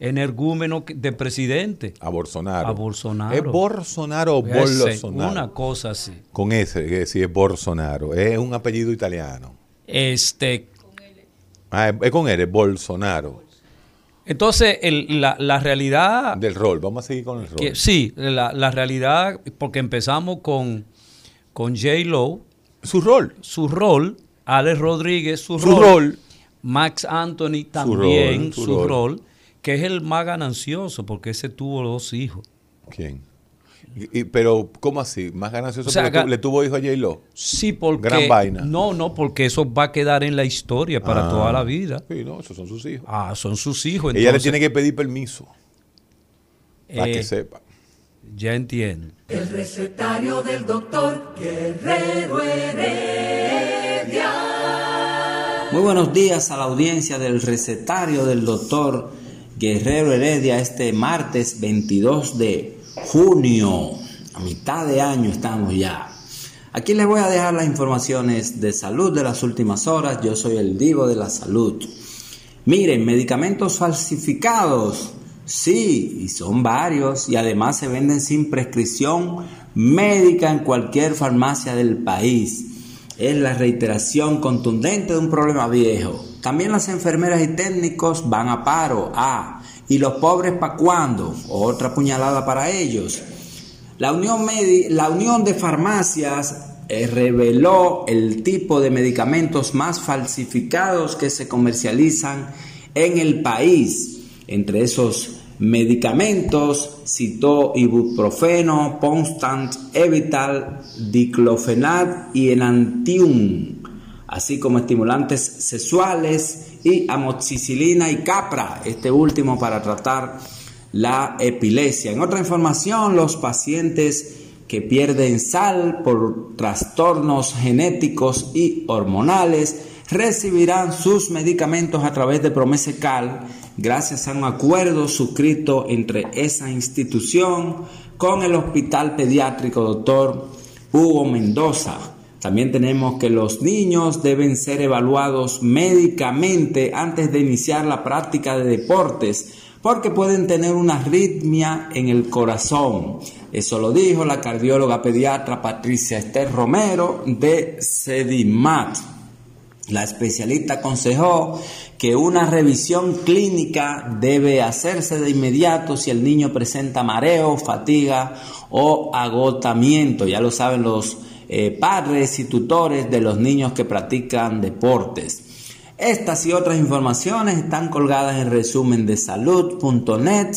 energúmeno de presidente. A Bolsonaro. A Bolsonaro. ¿Es Bolsonaro o Bolsonaro? Una cosa así. Con ese, que sí es Bolsonaro. Es un apellido italiano. Este. Ah, es con él, es Bolsonaro. Entonces, la, realidad... Del rol, vamos a seguir con el rol. sí, la, realidad, porque empezamos con, con J. Lo. Su rol. Su rol. Alex Rodríguez, su, rol. Max Anthony también, su, rol que es el más ganancioso, porque ese tuvo dos hijos. ¿Quién? pero, ¿cómo así? ¿Más ganancioso porque le tuvo hijo a J-Lo? Sí, porque... Gran vaina. No, no, porque eso va a quedar en la historia para ah. toda la vida. Sí, no, esos son sus hijos. Ah, son sus hijos. Ella le tiene que pedir permiso. Para que eh, sepa. Ya entiendo. El recetario del doctor Guerrero Heredia. Muy buenos días a la audiencia del recetario del doctor Guerrero Heredia este martes 22 de junio. A mitad de año estamos ya. Aquí les voy a dejar las informaciones de salud de las últimas horas. Yo soy el divo de la salud. Miren, medicamentos falsificados. Sí, y son varios y además se venden sin prescripción médica en cualquier farmacia del país. Es la reiteración contundente de un problema viejo. También las enfermeras y técnicos van a paro. Ah, ¿y los pobres para cuándo? Otra puñalada para ellos. La Unión, la Unión de Farmacias eh, reveló el tipo de medicamentos más falsificados que se comercializan en el país. Entre esos medicamentos citó ibuprofeno, Ponstant, Evital, diclofenac y enantium así como estimulantes sexuales y amoxicilina y capra, este último para tratar la epilepsia. En otra información, los pacientes que pierden sal por trastornos genéticos y hormonales recibirán sus medicamentos a través de Promesecal gracias a un acuerdo suscrito entre esa institución con el Hospital Pediátrico Dr. Hugo Mendoza También tenemos que los niños deben ser evaluados médicamente antes de iniciar la práctica de deportes porque pueden tener una arritmia en el corazón. Eso lo dijo la cardióloga pediatra Patricia Esther Romero de Sedimat. La especialista aconsejó que una revisión clínica debe hacerse de inmediato si el niño presenta mareo, fatiga o agotamiento. Ya lo saben los eh, padres y tutores de los niños que practican deportes. Estas y otras informaciones están colgadas en resumen de salud.net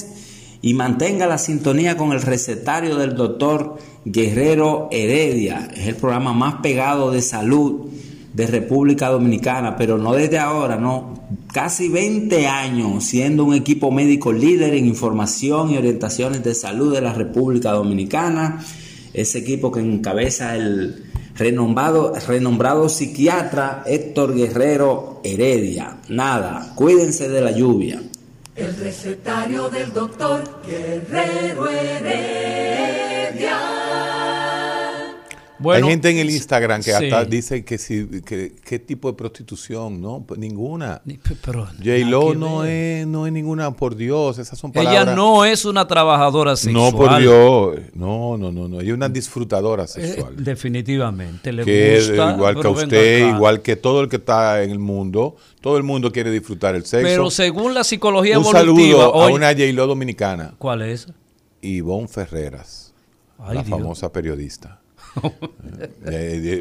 y mantenga la sintonía con el recetario del doctor Guerrero Heredia. Es el programa más pegado de salud de República Dominicana, pero no desde ahora, no. Casi 20 años siendo un equipo médico líder en información y orientaciones de salud de la República Dominicana. Ese equipo que encabeza el renombrado, renombrado psiquiatra Héctor Guerrero Heredia. Nada, cuídense de la lluvia. El recetario del doctor Guerrero Heredia. Hay gente en el Instagram que hasta dice que si que, qué tipo de prostitución, ¿no? Pues ninguna. J-Lo no es, no es ninguna, por Dios, esas son palabras. Ella no es una trabajadora sexual. No, por Dios. No, no, no, no. Ella es una disfrutadora eh, sexual. definitivamente. Le que gusta, igual que a usted, igual que todo el que está en el mundo. Todo el mundo quiere disfrutar el sexo. Pero según la psicología Un saludo a una J-Lo dominicana. ¿Cuál es? Ivonne Ferreras, la famosa periodista.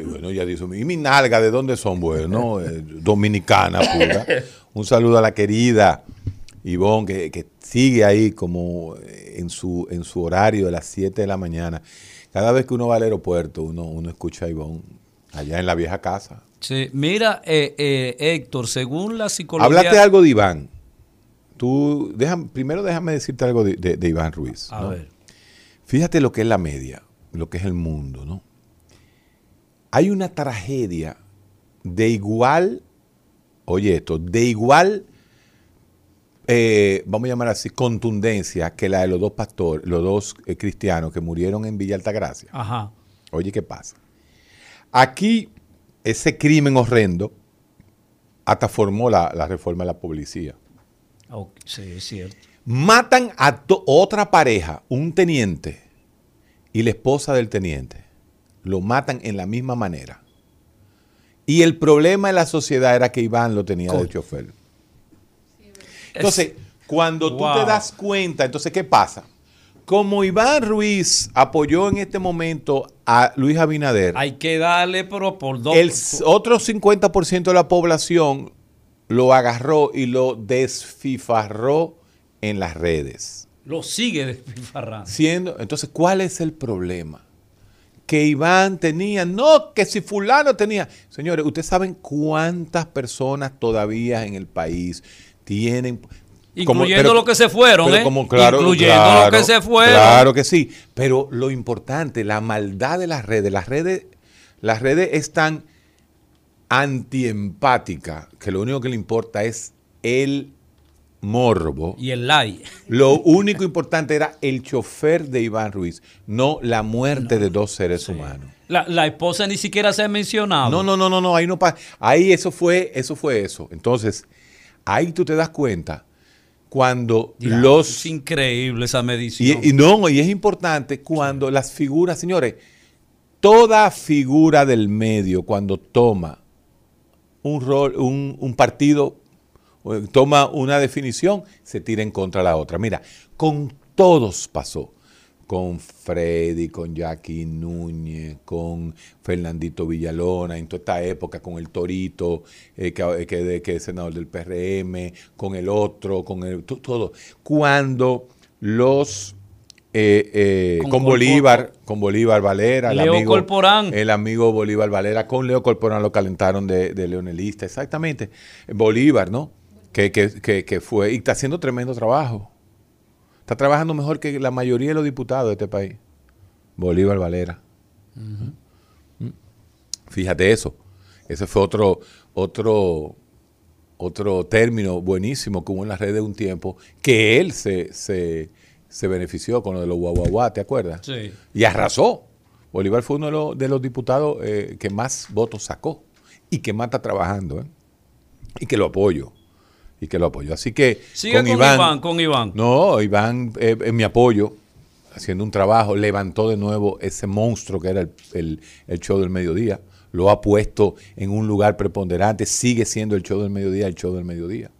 Bueno, ya dice, ¿y mi nalga de dónde son? Bueno, eh, dominicana pura. Un saludo a la querida Ivonne, que, que, sigue ahí como en su, en su horario de las 7 de la mañana. Cada vez que uno va al aeropuerto, uno, uno escucha a Ivonne allá en la vieja casa. Sí, mira, eh, eh, Héctor, según la psicología... Háblate algo de Iván. Tú, primero déjame decirte algo de, Iván Ruiz. A ver. Fíjate lo que es la media lo que es el mundo, ¿no? Hay una tragedia de igual, oye esto, de igual, eh, vamos a llamar así, contundencia que la de los dos pastores, los dos eh, cristianos que murieron en Villa Altagracia. Ajá. Oye, ¿qué pasa? Aquí, ese crimen horrendo hasta formó la, reforma de la policía. sí, es cierto. Matan a otra pareja, un teniente, y la esposa del teniente lo matan en la misma manera. Y el problema en la sociedad era que Iván lo tenía de chofer. Entonces, cuando tú te das cuenta, entonces, ¿qué pasa? Como Iván Ruiz apoyó en este momento a Luis Abinader. Hay que darle, pero por dos. El otro 50% de la población lo agarró y lo desfifarró en las redes lo sigue despilfarrando. Siendo, entonces, ¿cuál es el problema? Que Iván tenía, no, que si fulano tenía. Señores, ustedes saben cuántas personas todavía en el país tienen... Incluyendo lo que se fueron, ¿eh? Como, claro, Incluyendo lo que se fueron. Claro que sí. Pero lo importante, la maldad de las redes. Las redes, las redes están antiempáticas, que lo único que le importa es el morbo. Y el like. Lo único importante era el chofer de Iván Ruiz, no la muerte de dos seres humanos. La, esposa ni siquiera se ha mencionado. No, no, no, no, no, ahí no pasa. Ahí eso fue, eso fue eso. Entonces, ahí tú te das cuenta cuando los... Es increíble esa medición. Y, no, y es importante cuando las figuras, señores, toda figura del medio cuando toma un rol, un, un partido toma una definición, se tira en contra la otra. Mira, con todos pasó. Con Freddy, con Jackie Núñez, con Fernandito Villalona, en toda esta época, con el Torito, eh, que, que, es senador del PRM, con el otro, con el todo. Cuando los eh, eh, con, Bolívar, con Bolívar Valera, el amigo, el amigo Bolívar Valera, con Leo Corporán lo calentaron de, de leonelista, exactamente. Bolívar, ¿no? Que, fue y está haciendo tremendo trabajo. Está trabajando mejor que la mayoría de los diputados de este país. Bolívar Valera. Mm. Fíjate eso. Ese fue otro, otro, otro término buenísimo que hubo en las redes de un tiempo, que él se, se, se benefició con lo de los guaguaguá, ¿te acuerdas? Sí. Y arrasó. Bolívar fue uno de los, diputados eh, que más votos sacó y que más está trabajando. ¿eh? Y que lo apoyo. Y que lo apoyo. Así que. Sigue con, Iván, Con Iván. No, Iván es eh, mi apoyo, haciendo un trabajo, levantó de nuevo ese monstruo que era el, el show del mediodía. Lo ha puesto en un lugar preponderante. Sigue siendo el show del mediodía, el show del mediodía.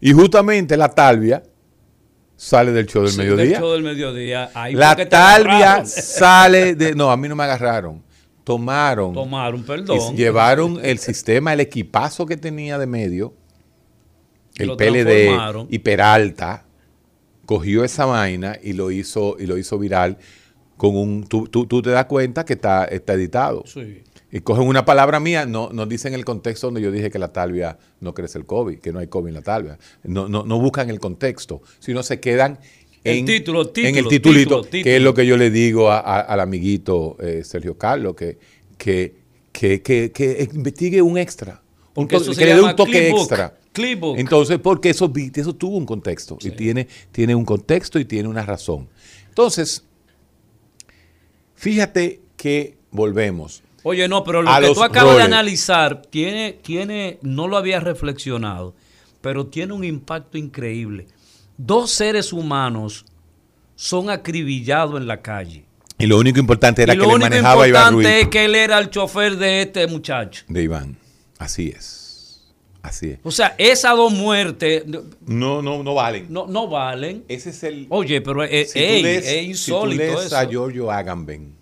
Y justamente la Talvia sale del show del mediodía. Del mediodía. la Talvia sale de... No, a mí no me agarraron. Tomaron. Tomaron, perdón. llevaron el sistema, el equipazo que tenía de medio, el PLD y Peralta, cogió esa vaina y lo hizo, y lo hizo viral con un... Tú, tú, te das cuenta que está, está editado. Sí. Y cogen una palabra mía, no, no dicen el contexto donde yo dije que la talvia no crece el COVID, que no hay COVID en la talvia. No, no, no buscan el contexto, sino se quedan en el, título, en el titulito, que es lo que yo le digo al amiguito eh, Sergio Carlos, que, que, que, que, investigue un extra, que le dé un toque extra. Entonces, porque eso, eso tuvo un contexto, y tiene, tiene un contexto y tiene una razón. Entonces, fíjate que volvemos Oye, no, pero lo que tú acabas de analizar tiene, tiene, no lo había reflexionado, pero tiene un impacto increíble. Dos seres humanos son acribillados en la calle. Y lo único importante era que le manejaba Iván Lo importante es que él era el chofer de este muchacho. De Iván. Así es. Así es. O sea, esas dos muertes. No, no, no valen. No, no valen. Ese es el. Oye, pero es, es insólito. Si tú lees a Giorgio Agamben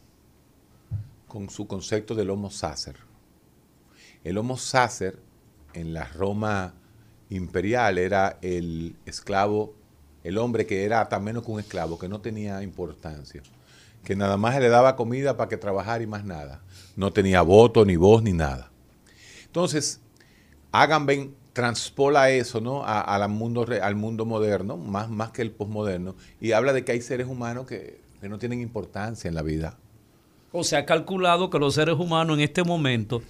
con su concepto del Homo sacer. El Homo sacer en la Roma imperial era el esclavo, el hombre que era tan menos que un esclavo, que no tenía importancia, que nada más le daba comida para que trabajara y más nada. No tenía voto, ni voz, ni nada. Entonces, Agamben transpola eso ¿no? al, mundo, al mundo moderno, más, más que el posmoderno, y habla de que hay seres humanos que, que no tienen importancia en la vida o se ha calculado que los seres humanos en este momento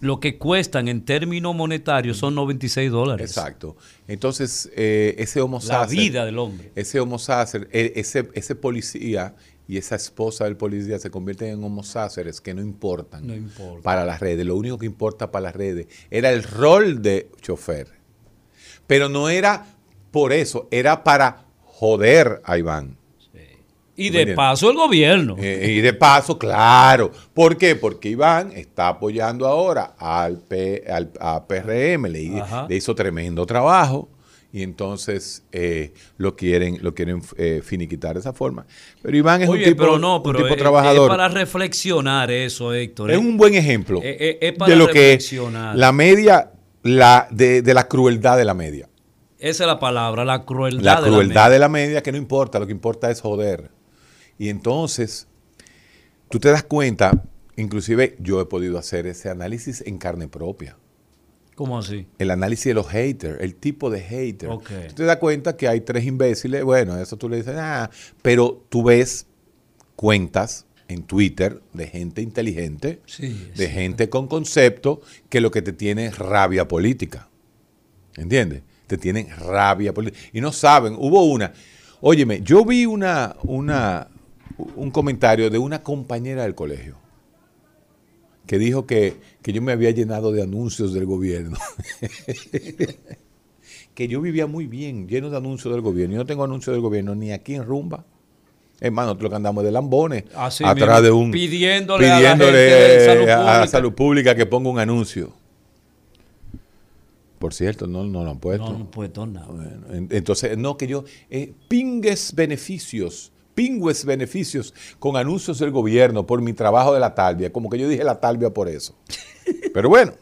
lo que cuestan en términos monetarios son 96 dólares. Exacto. Entonces, eh, ese homo La vida del hombre. Ese homo sacer, e, ese, ese policía y esa esposa del policía se convierten en homo sáceres que no importan no para las redes. Lo único que importa para las redes era el rol de chofer. Pero no era por eso, era para joder a Iván. Y de paso el gobierno. Eh, y de paso, claro. ¿Por qué? Porque Iván está apoyando ahora al, P, al a PRM, le, le, hizo tremendo trabajo y entonces eh, lo quieren, lo quieren eh, finiquitar de esa forma. Pero Iván es un tipo, no, pero tipo trabajador. Es para reflexionar eso, Héctor. Es un buen ejemplo de lo que es la media, la, de, de la crueldad de la media. Esa es la palabra, la crueldad. La crueldad de la media que no importa, lo que importa es joder. Y entonces, tú te das cuenta, inclusive yo he podido hacer ese análisis en carne propia. ¿Cómo así? El análisis de los haters, el tipo de hater. Tú te das cuenta que hay tres imbéciles, bueno, eso tú le dices, ah, pero tú ves cuentas en Twitter de gente inteligente, de gente con concepto, que lo que te tiene es rabia política. ¿Entiendes? Te tienen rabia política. Y no saben, hubo una, óyeme, yo vi una, una, un comentario de una compañera del colegio que dijo que, yo me había llenado de anuncios del gobierno. que yo vivía muy bien, lleno de anuncios del gobierno. Yo no tengo anuncios del gobierno ni aquí en Rumba. Hermano, nosotros que andamos de lambones atrás de un pidiéndole, a, la, salud, pública que ponga un anuncio. Por cierto, no, no lo han puesto. No, no han puesto nada. entonces, no, que yo, eh, pingues beneficios pingües beneficios con anuncios del gobierno por mi trabajo de la talvia. Como que yo dije la talvia por eso. Pero bueno,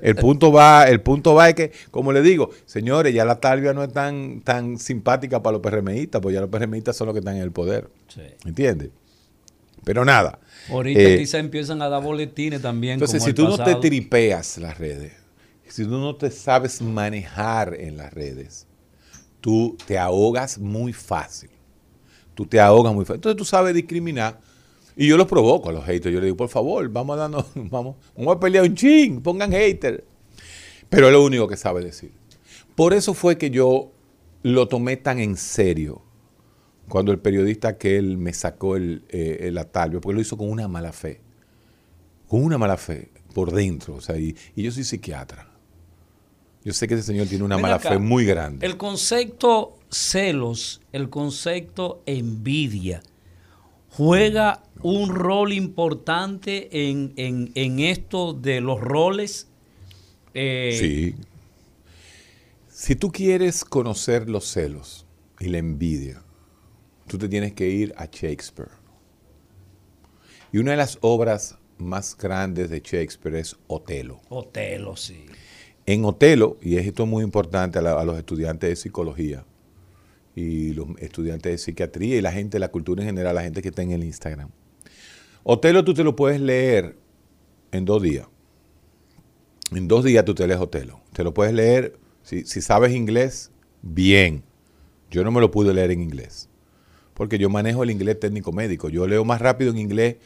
el punto va, el punto va es que, como le digo, señores, ya la talvia no es tan, tan simpática para los PRMistas, pues ya los PRMistas son los que están en el poder. Sí. ¿Entiendes? Pero nada. Ahorita eh, quizá empiezan a dar boletines también. Entonces, si tú no te tripeas las redes, si tú no te sabes manejar en las redes, tú te ahogas muy fácil tú te ahogas muy fácil. Entonces tú sabes discriminar. Y yo los provoco a los haters. Yo les digo, por favor, vamos a darnos, vamos, vamos a pelear un ching, pongan haters. Pero es lo único que sabe decir. Por eso fue que yo lo tomé tan en serio. cuando el periodista que él me sacó el, eh, el atalio, porque lo hizo con una mala fe, con una mala fe por dentro, o sea, y, yo soy psiquiatra. Yo sé que ese señor tiene una mala fe muy grande. El concepto celos, el concepto envidia, juega un rol importante en, en, esto de los roles. Eh, sí. Si tú quieres conocer los celos y la envidia, tú te tienes que ir a Shakespeare. Y una de las obras más grandes de Shakespeare es Otelo. Otelo, sí. En Otelo, y esto es muy importante a, los estudiantes de psicología y los estudiantes de psiquiatría y la gente la cultura en general, la gente que está en el Instagram. Otelo tú te lo puedes leer en dos días. En dos días tú te lees Otelo. Te lo puedes leer, si sabes inglés, bien. Yo no me lo pude leer en inglés, porque yo manejo el inglés técnico médico. Yo leo más rápido en inglés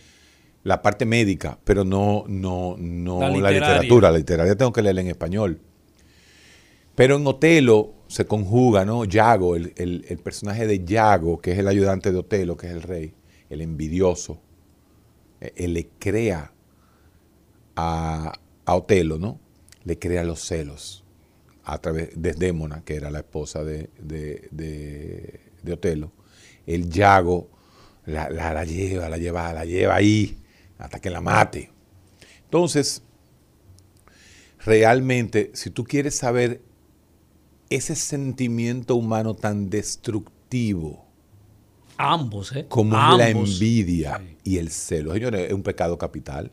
la parte médica, pero no, no, no la, literatura. La literatura tengo que leer en español. Pero en Otelo se conjuga, ¿no? Yago, el, personaje de Yago, que es el ayudante de Otelo, que es el rey, el envidioso. Él le crea a, Otelo, ¿no? Le crea los celos a través de Démona, que era la esposa de, de, Otelo. El Yago la, la, lleva, la lleva, la lleva ahí hasta que la mate. Entonces, realmente, si tú quieres saber ese sentimiento humano tan destructivo, ambos, ¿eh? como la envidia y el celo, señores, es un pecado capital.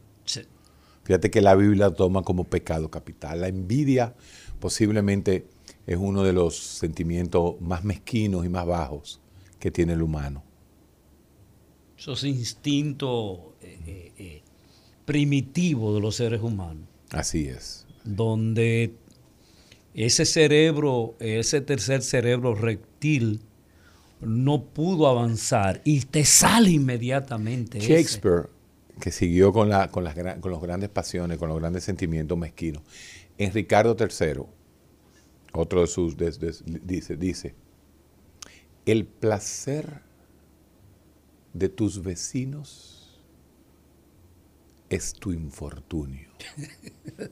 Fíjate que la Biblia toma como pecado capital. La envidia posiblemente es uno de los sentimientos más mezquinos y más bajos que tiene el humano. Esos instintos eh, eh, primitivo de los seres humanos. Así es. Donde ese cerebro, ese tercer cerebro reptil, no pudo avanzar y te sale inmediatamente. Shakespeare, que siguió con, la, con, las, con los grandes pasiones, con los grandes sentimientos mezquinos. En Ricardo III, otro de sus, dice, dice, el placer de tus vecinos es tu infortunio.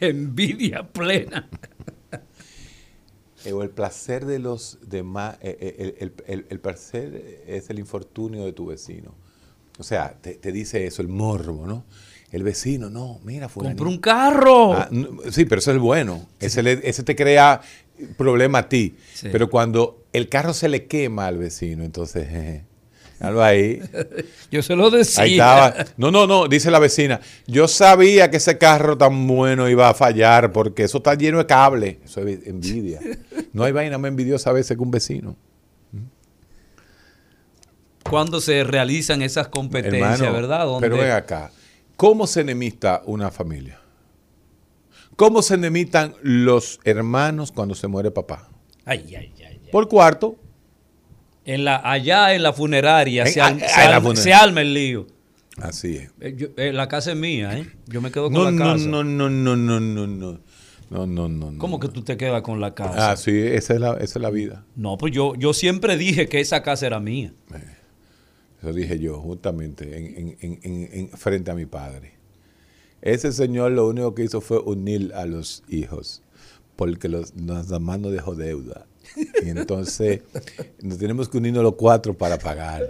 Envidia plena. Eh, el placer de los demás, eh, eh, el, placer es el infortunio de tu vecino. O sea, te, dice eso, el morbo, ¿no? El vecino, no, mira, fue. Compró un carro. Ah, sí, pero eso es bueno. Ese, te crea problema a ti. Pero cuando el carro se le quema al vecino, entonces ahí. Yo se lo decía. Ahí estaba. No, no, no, dice la vecina. Yo sabía que ese carro tan bueno iba a fallar porque eso está lleno de cable. Eso es envidia. No hay vaina más envidiosa a veces que un vecino. Cuando se realizan esas competencias, ¿verdad? Pero ven acá. ¿Cómo se enemista una familia? ¿Cómo se enemistan los hermanos cuando se muere papá? Ay, ay, ay. ay. Por cuarto, en la, allá en la funeraria, se, alma el lío. Así es. Eh, eh, la casa es mía, ¿eh? Yo me quedo con la casa. No, no, no, no, no, no. No, no, no. ¿Cómo que tú te quedas con la casa? Ah, sí, esa es la, esa es la vida. No, pues yo, yo siempre dije que esa casa era mía. eso dije yo, justamente, en, en, en, frente a mi padre. Ese señor lo único que hizo fue unir a los hijos, porque los, los demás no dejó deuda. Y entonces nos tenemos que unirnos los cuatro para pagar.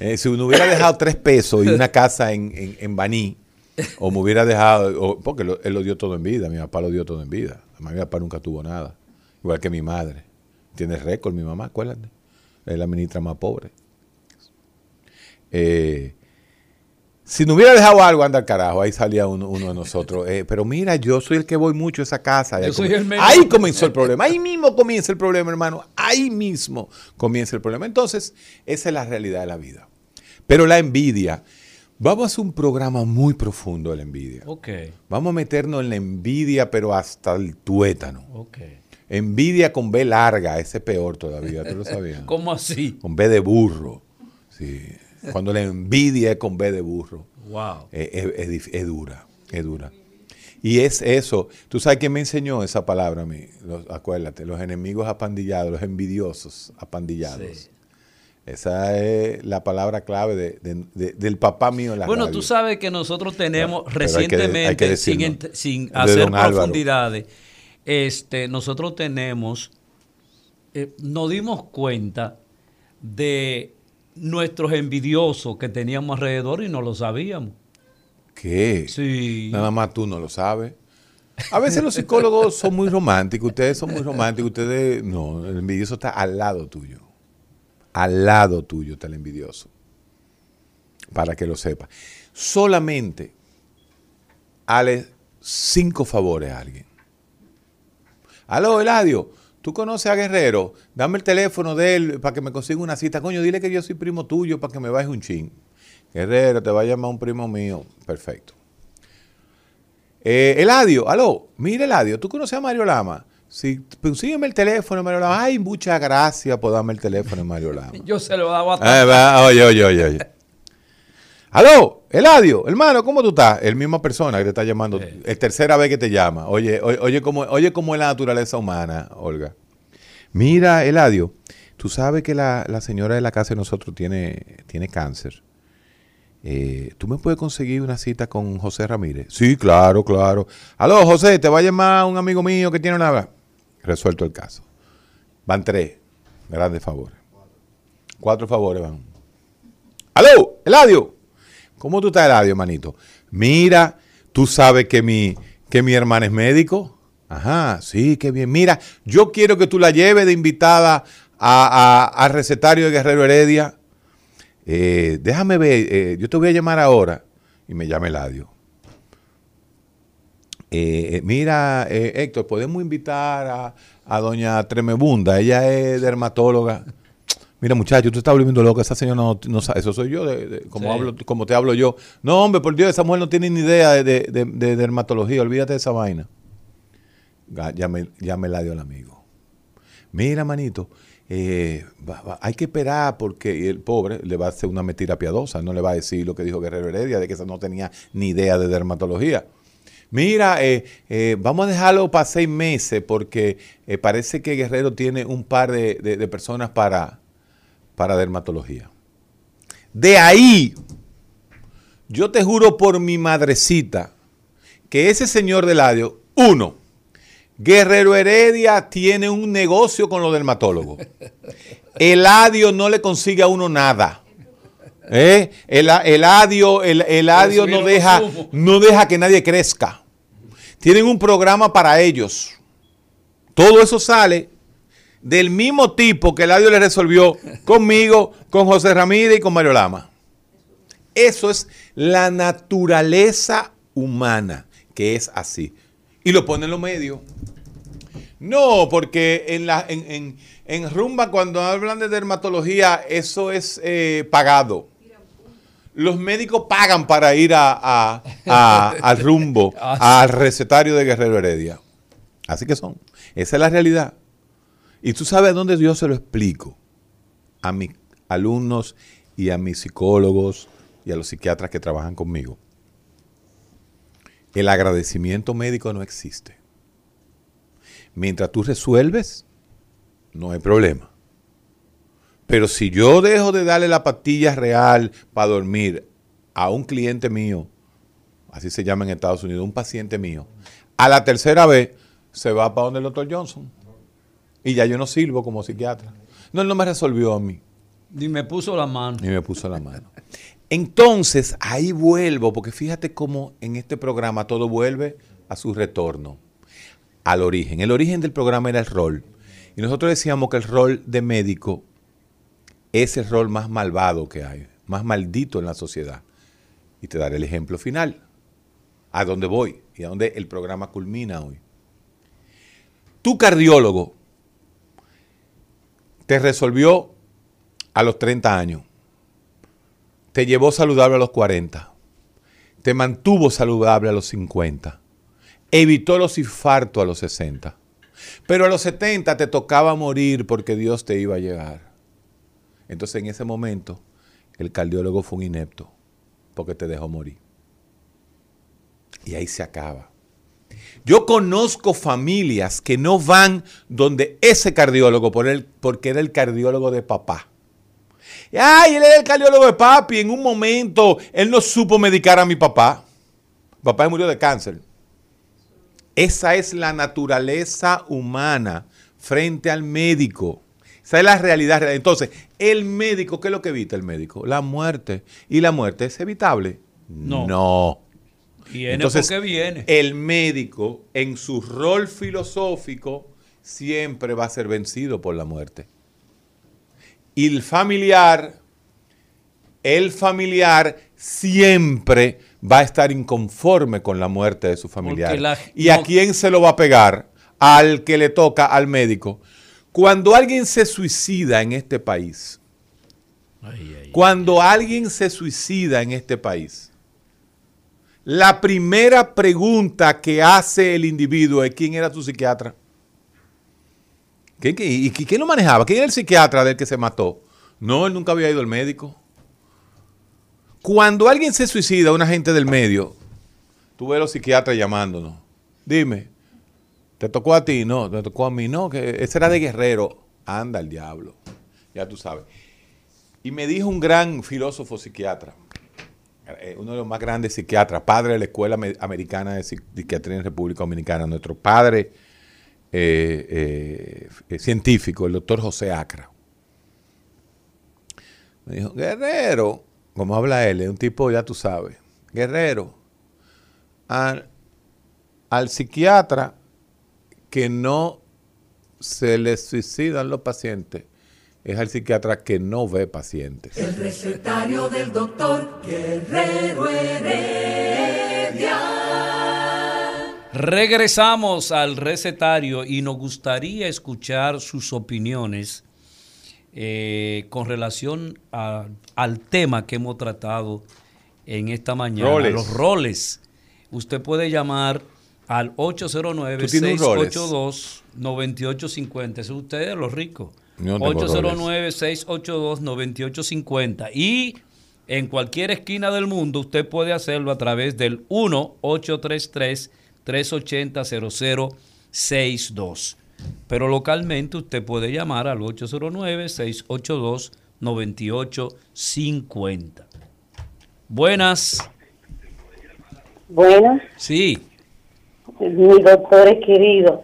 Eh, si uno hubiera dejado tres pesos y una casa en, en, Baní, o me hubiera dejado, porque él lo dio todo en vida, mi papá lo dio todo en vida. Mi papá nunca tuvo nada, igual que mi madre. Tiene récord mi mamá, acuérdate. Es la ministra más pobre. Eh, si no hubiera dejado algo, anda al carajo, ahí salía uno, de nosotros. Eh, pero mira, yo soy el que voy mucho a esa casa. ahí comenzó el problema, ahí mismo comienza el problema, hermano. Ahí mismo comienza el problema. Entonces, esa es la realidad de la vida. Pero la envidia, vamos a hacer un programa muy profundo de la envidia. Okay. Vamos a meternos en la envidia, pero hasta el tuétano. Okay. Envidia con B larga, ese peor todavía, ¿tú lo sabías? ¿Cómo así? Con B de burro. Sí. Cuando la envidia es con B de burro. Wow. Es, dura, es dura. Y es eso. ¿Tú sabes quién me enseñó esa palabra a mí? acuérdate, los enemigos apandillados, los envidiosos apandillados. Esa es la palabra clave del papá mío en la Bueno, tú sabes que nosotros tenemos recientemente, sin, hacer profundidades, este, nosotros tenemos, eh, nos dimos cuenta de nuestros envidiosos que teníamos alrededor y no lo sabíamos. ¿Qué? Sí. Nada más tú no lo sabes. A veces los psicólogos son muy románticos, ustedes son muy románticos, ustedes no, el envidioso está al lado tuyo al lado tuyo está el envidioso. Para que lo sepa. Solamente hale cinco favores a alguien. Aló, Eladio, ¿tú conoces a Guerrero? Dame el teléfono de él para que me consiga una cita. Coño, dile que yo soy primo tuyo para que me vayas un chin. Guerrero, te va a llamar un primo mío. Perfecto. Eh, Eladio, aló, mire Eladio, ¿tú conoces a Mario Lama? Si consígueme el teléfono, Mario Lama. Ay, muchas gracias por darme el teléfono, Mario Lama. Yo se lo hago a Oye, oye, oye, oye. Aló, Eladio, hermano, ¿cómo tú estás? El misma persona que te está llamando, es tercera vez que te llama. Oye, oye, oye, cómo, oye cómo es la naturaleza humana, Olga. Mira, Eladio, tú sabes que la, señora de la casa de nosotros tiene, tiene cáncer. Eh, ¿Tú me puedes conseguir una cita con José Ramírez? Sí, claro, claro. Aló, José, te va a llamar un amigo mío que tiene una resuelto el caso. Van tres grandes favores. Cuatro favores van. ¡Aló! ¡Eladio! ¿Cómo tú estás, Eladio, manito? Mira, tú sabes que mi, que mi hermana es médico. Ajá, sí, qué bien. Mira, yo quiero que tú la lleves de invitada al recetario de Guerrero Heredia. Eh, déjame ver, eh, yo te voy a llamar ahora. Y me llama Eladio. Eh, eh, mira, Héctor, podemos invitar a, doña Tremebunda, ella es dermatóloga. Mira, muchacho, tú estás volviendo loca, esa señora no, sabe, eso soy yo, como, hablo, como te hablo yo. No, hombre, por Dios, esa mujer no tiene ni idea de, dermatología, olvídate de esa vaina. Ya me, ya me la dio el amigo. Mira, manito, hay que esperar porque el pobre le va a hacer una mentira piadosa, no le va a decir lo que dijo Guerrero Heredia, de que esa no tenía ni idea de dermatología. Mira, eh, eh, vamos a dejarlo para seis meses porque eh, parece que Guerrero tiene un par de, personas para, para dermatología. De ahí, yo te juro por mi madrecita que ese señor de Ladio, uno, Guerrero Heredia tiene un negocio con los dermatólogos. Eladio no le consigue a uno nada. ¿Eh? El, el, adio, el, no, deja, no deja que nadie crezca. Tienen un programa para ellos. Todo eso sale del mismo tipo que el adio le resolvió conmigo, con José Ramírez y con Mario Lama. Eso es la naturaleza humana, que es así. Y lo ponen en los medios. No, porque en, la, en, Rumba, cuando hablan de dermatología, eso es eh, pagado los médicos pagan para ir a, al rumbo, ah, al recetario de Guerrero Heredia. Así que son. Esa es la realidad. Y tú sabes dónde yo se lo explico. A mis alumnos y a mis psicólogos y a los psiquiatras que trabajan conmigo. El agradecimiento médico no existe. Mientras tú resuelves, no hay problema. Pero si yo dejo de darle la pastilla real para dormir a un cliente mío, así se llama en Estados Unidos, un paciente mío, a la tercera vez se va para donde el doctor Johnson. Y ya yo no sirvo como psiquiatra. No, él no me resolvió a mí. Ni me puso la mano. Ni me puso la mano. Entonces, ahí vuelvo, porque fíjate cómo en este programa todo vuelve a su retorno, al origen. El origen del programa era el rol. Y nosotros decíamos que el rol de médico es el rol más malvado que hay, más maldito en la sociedad. Y te daré el ejemplo final, a dónde voy y a dónde el programa culmina hoy. Tu cardiólogo te resolvió a los 30 años, te llevó saludable a los 40, te mantuvo saludable a los 50, evitó los infartos a los 60, pero a los 70 te tocaba morir porque Dios te iba a llegar. Entonces en ese momento el cardiólogo fue un inepto porque te dejó morir. Y ahí se acaba. Yo conozco familias que no van donde ese cardiólogo por él, porque era el cardiólogo de papá. Ay, él era el cardiólogo de papi. En un momento él no supo medicar a mi papá. papá murió de cáncer. Esa es la naturaleza humana frente al médico. Esa es la realidad. Entonces, el médico, ¿qué es lo que evita el médico? La muerte. ¿Y la muerte es evitable? No. No. Viene Entonces, viene. El médico, en su rol filosófico, siempre va a ser vencido por la muerte. Y el familiar, el familiar siempre va a estar inconforme con la muerte de su familiar. ¿Y a quién se lo va a pegar? Al que le toca, al médico. Cuando alguien se suicida en este país, cuando alguien se suicida en este país, la primera pregunta que hace el individuo es quién era tu psiquiatra. y, quién lo manejaba? ¿Quién era el psiquiatra del que se mató? No, él nunca había ido al médico. Cuando alguien se suicida, una gente del medio, tú ves a los psiquiatras llamándonos. Dime, ¿te tocó a ti? No, ¿te tocó a mí? No, que ese era de guerrero. Anda el diablo. Ya tú sabes. Y me dijo un gran filósofo psiquiatra, uno de los más grandes psiquiatras, padre de la Escuela Americana de Psiquiatría en República Dominicana, nuestro padre eh, eh, científico, el doctor José Acra. Me dijo, Guerrero, como habla él, es un tipo, ya tú sabes, Guerrero, al, al psiquiatra que no se le suicidan los pacientes, es el psiquiatra que no ve pacientes. El recetario del doctor Guerrero Heredia. Regresamos al recetario y nos gustaría escuchar sus opiniones eh, con relación al tema que hemos tratado en esta mañana, los roles. Usted puede llamar al 809-682-9850. Es usted, los ricos. 809-682-9850. Y en cualquier esquina del mundo usted puede hacerlo a través del 1-833-380-0062. Pero localmente usted puede llamar al 809-682-9850. Buenas. Buenas. Sí. Mi doctor querido.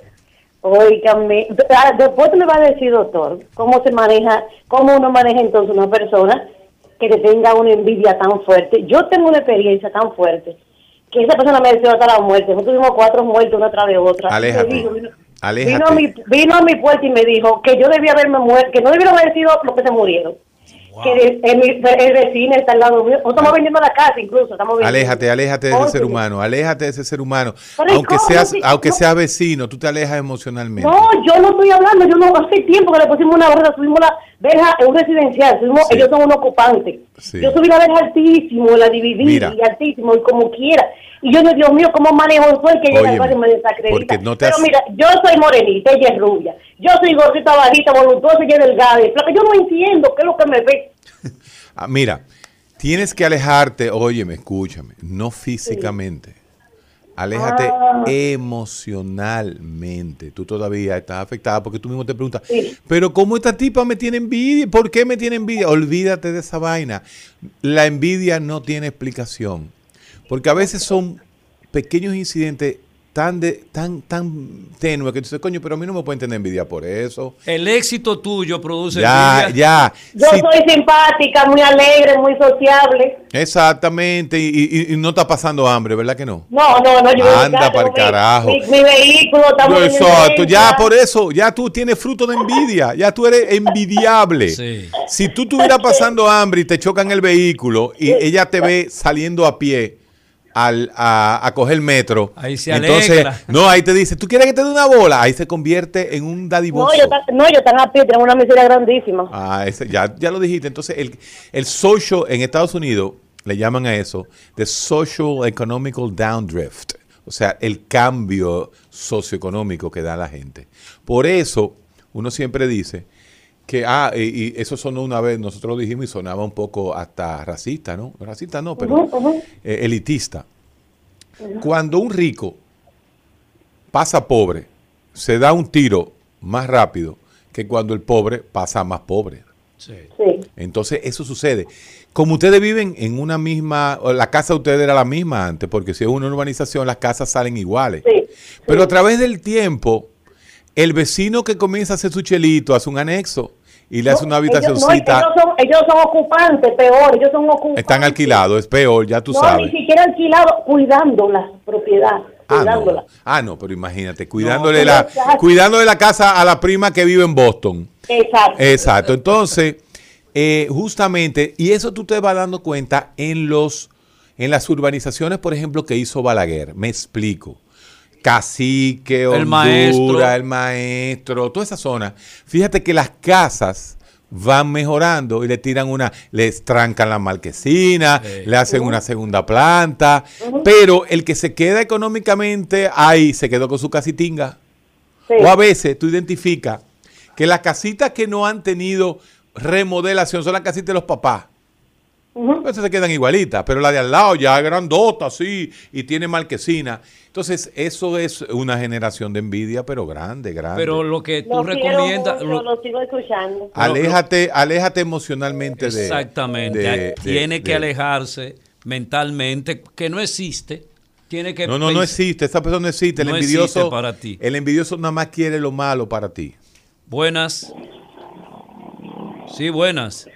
Oígame, ah, después le va a decir, doctor, cómo se maneja, cómo uno maneja entonces una persona que le tenga una envidia tan fuerte. Yo tengo una experiencia tan fuerte que esa persona me deseó hasta la muerte. Nosotros tuvimos cuatro muertes una tras de otra. Aléjate. Vino, a mi, vino a mi puerta y me dijo que yo debía haberme muerto, que no debieron haber sido los que se murieron que el, el, vecino está al lado mío. estamos vendiendo la casa incluso. Estamos aléjate, aléjate de ese ser humano. Aléjate de ese ser humano. Aunque seas, aunque seas vecino, tú te alejas emocionalmente. No, yo no estoy hablando. Yo no hace tiempo que le pusimos una barrera, subimos la verja en un residencial. Ellos son un ocupante. Yo subí la verja altísimo, la dividí y altísimo y como quiera. Y yo, Dios mío, ¿cómo manejo el que llega al barrio y me desacredita? Pero mira, yo soy morenita, ella es rubia. Yo soy gordita, bajita, voluntuosa, ella es delgada. Yo no entiendo qué es lo que me ve. ah, mira, tienes que alejarte, óyeme, escúchame, no físicamente. Aléjate ah. emocionalmente. Tú todavía estás afectada porque tú mismo te preguntas, pero ¿cómo esta tipa me tiene envidia? ¿Por qué me tiene envidia? Olvídate de esa vaina. La envidia no tiene explicación. Porque a veces son pequeños incidentes tan de, tan tan tenue que tú dices, coño, pero a mí no me pueden tener envidia por eso. El éxito tuyo produce ya, envidia. Ya, Yo soy simpática, muy alegre, muy sociable. Exactamente, y, no está pasando hambre, ¿verdad que no? No, no, no. Yo Anda para el carajo. Mi, vehículo está muy Exacto, ya por eso, ya tú tienes fruto de envidia, ya tú eres envidiable. Si tú estuvieras pasando hambre y te chocan el vehículo y ella te ve saliendo a pie, al, a, coger el metro. Ahí se Entonces, no, ahí te dice, ¿tú quieres que te dé una bola? Ahí se convierte en un dadivoso. No, yo, no, yo tan a pie, tengo una miseria grandísima. Ah, ese, ya, ya lo dijiste. Entonces, el, el social en Estados Unidos le llaman a eso the social economical downdrift. O sea, el cambio socioeconómico que da la gente. Por eso, uno siempre dice que, ah, y, eso sonó una vez, nosotros lo dijimos y sonaba un poco hasta racista, ¿no? Racista no, pero eh, elitista. Cuando un rico pasa pobre se da un tiro más rápido que cuando el pobre pasa más pobre. Sí. Entonces, eso sucede. Como ustedes viven en una misma, la casa de ustedes era la misma antes, porque si es una urbanización, las casas salen iguales. Pero a través del tiempo, el vecino que comienza a hacer su chelito hace un anexo y le hace una habitacióncita. Ellos, son, ocupantes, peor, ellos son ocupantes. Están alquilados, es peor, ya tú sabes. Ni siquiera alquilados, cuidando las propiedades. Ah, ah no. pero imagínate, cuidándole, la, cuidándole la casa a la prima que vive en Boston. Exacto. Exacto. Entonces, eh, justamente, y eso tú te vas dando cuenta en los en las urbanizaciones, por ejemplo, que hizo Balaguer. Me explico. Cacique, Honduras, el maestro. el maestro, toda esa zona. Fíjate que las casas van mejorando y le tiran una, les trancan la marquesina, le hacen una segunda planta, pero el que se queda económicamente ahí se quedó con su casitinga. O a veces tú identificas que las casitas que no han tenido remodelación son las casitas de los papás. Entonces se quedan igualitas, pero la de al lado ya es grandota, sí, y tiene marquesina. Entonces, eso es una generación de envidia, pero grande, grande. Pero lo que tú recomiendas... lo, sigo escuchando. Aléjate, aléjate emocionalmente de... Exactamente. tiene que alejarse mentalmente, que no existe. Tiene que no, no, no existe. Esa persona no existe. El envidioso, para ti. El envidioso nada más quiere lo malo para ti. Buenas. Sí, buenas.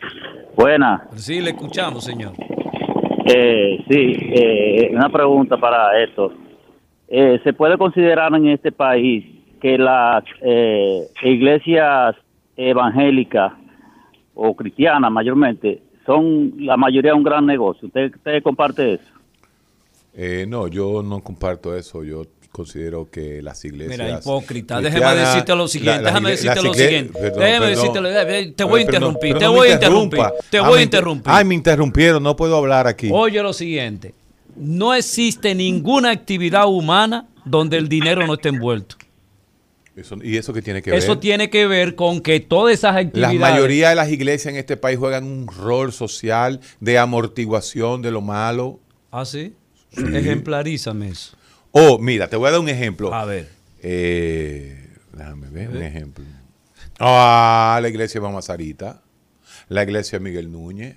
Buenas. Sí, le escuchamos, señor. Eh, sí, eh, una pregunta para esto. Eh, ¿se puede considerar en este país que las eh, iglesias evangélicas o cristianas mayormente son la mayoría un gran negocio? ¿Usted, comparte eso? Eh, no, yo no comparto eso. Yo considero que las iglesias. Mira, hipócrita. Déjame decirte lo siguiente. déjame decirte lo siguiente. déjame decirte Te voy a interrumpir. te voy a interrumpir. Te voy a interrumpir. Ay, me interrumpieron. No puedo hablar aquí. Oye lo siguiente no existe ninguna actividad humana donde el dinero no esté envuelto. ¿Y eso qué tiene que ver? Eso tiene que ver con que todas esas actividades... La mayoría de las iglesias en este país juegan un rol social de amortiguación de lo malo. ¿Ah, sí? Ejemplarízame eso. Oh, mira, te voy a dar un ejemplo. A ver. Eh, déjame ver un ejemplo. Ah, la iglesia Mamazarita, la iglesia Miguel Núñez,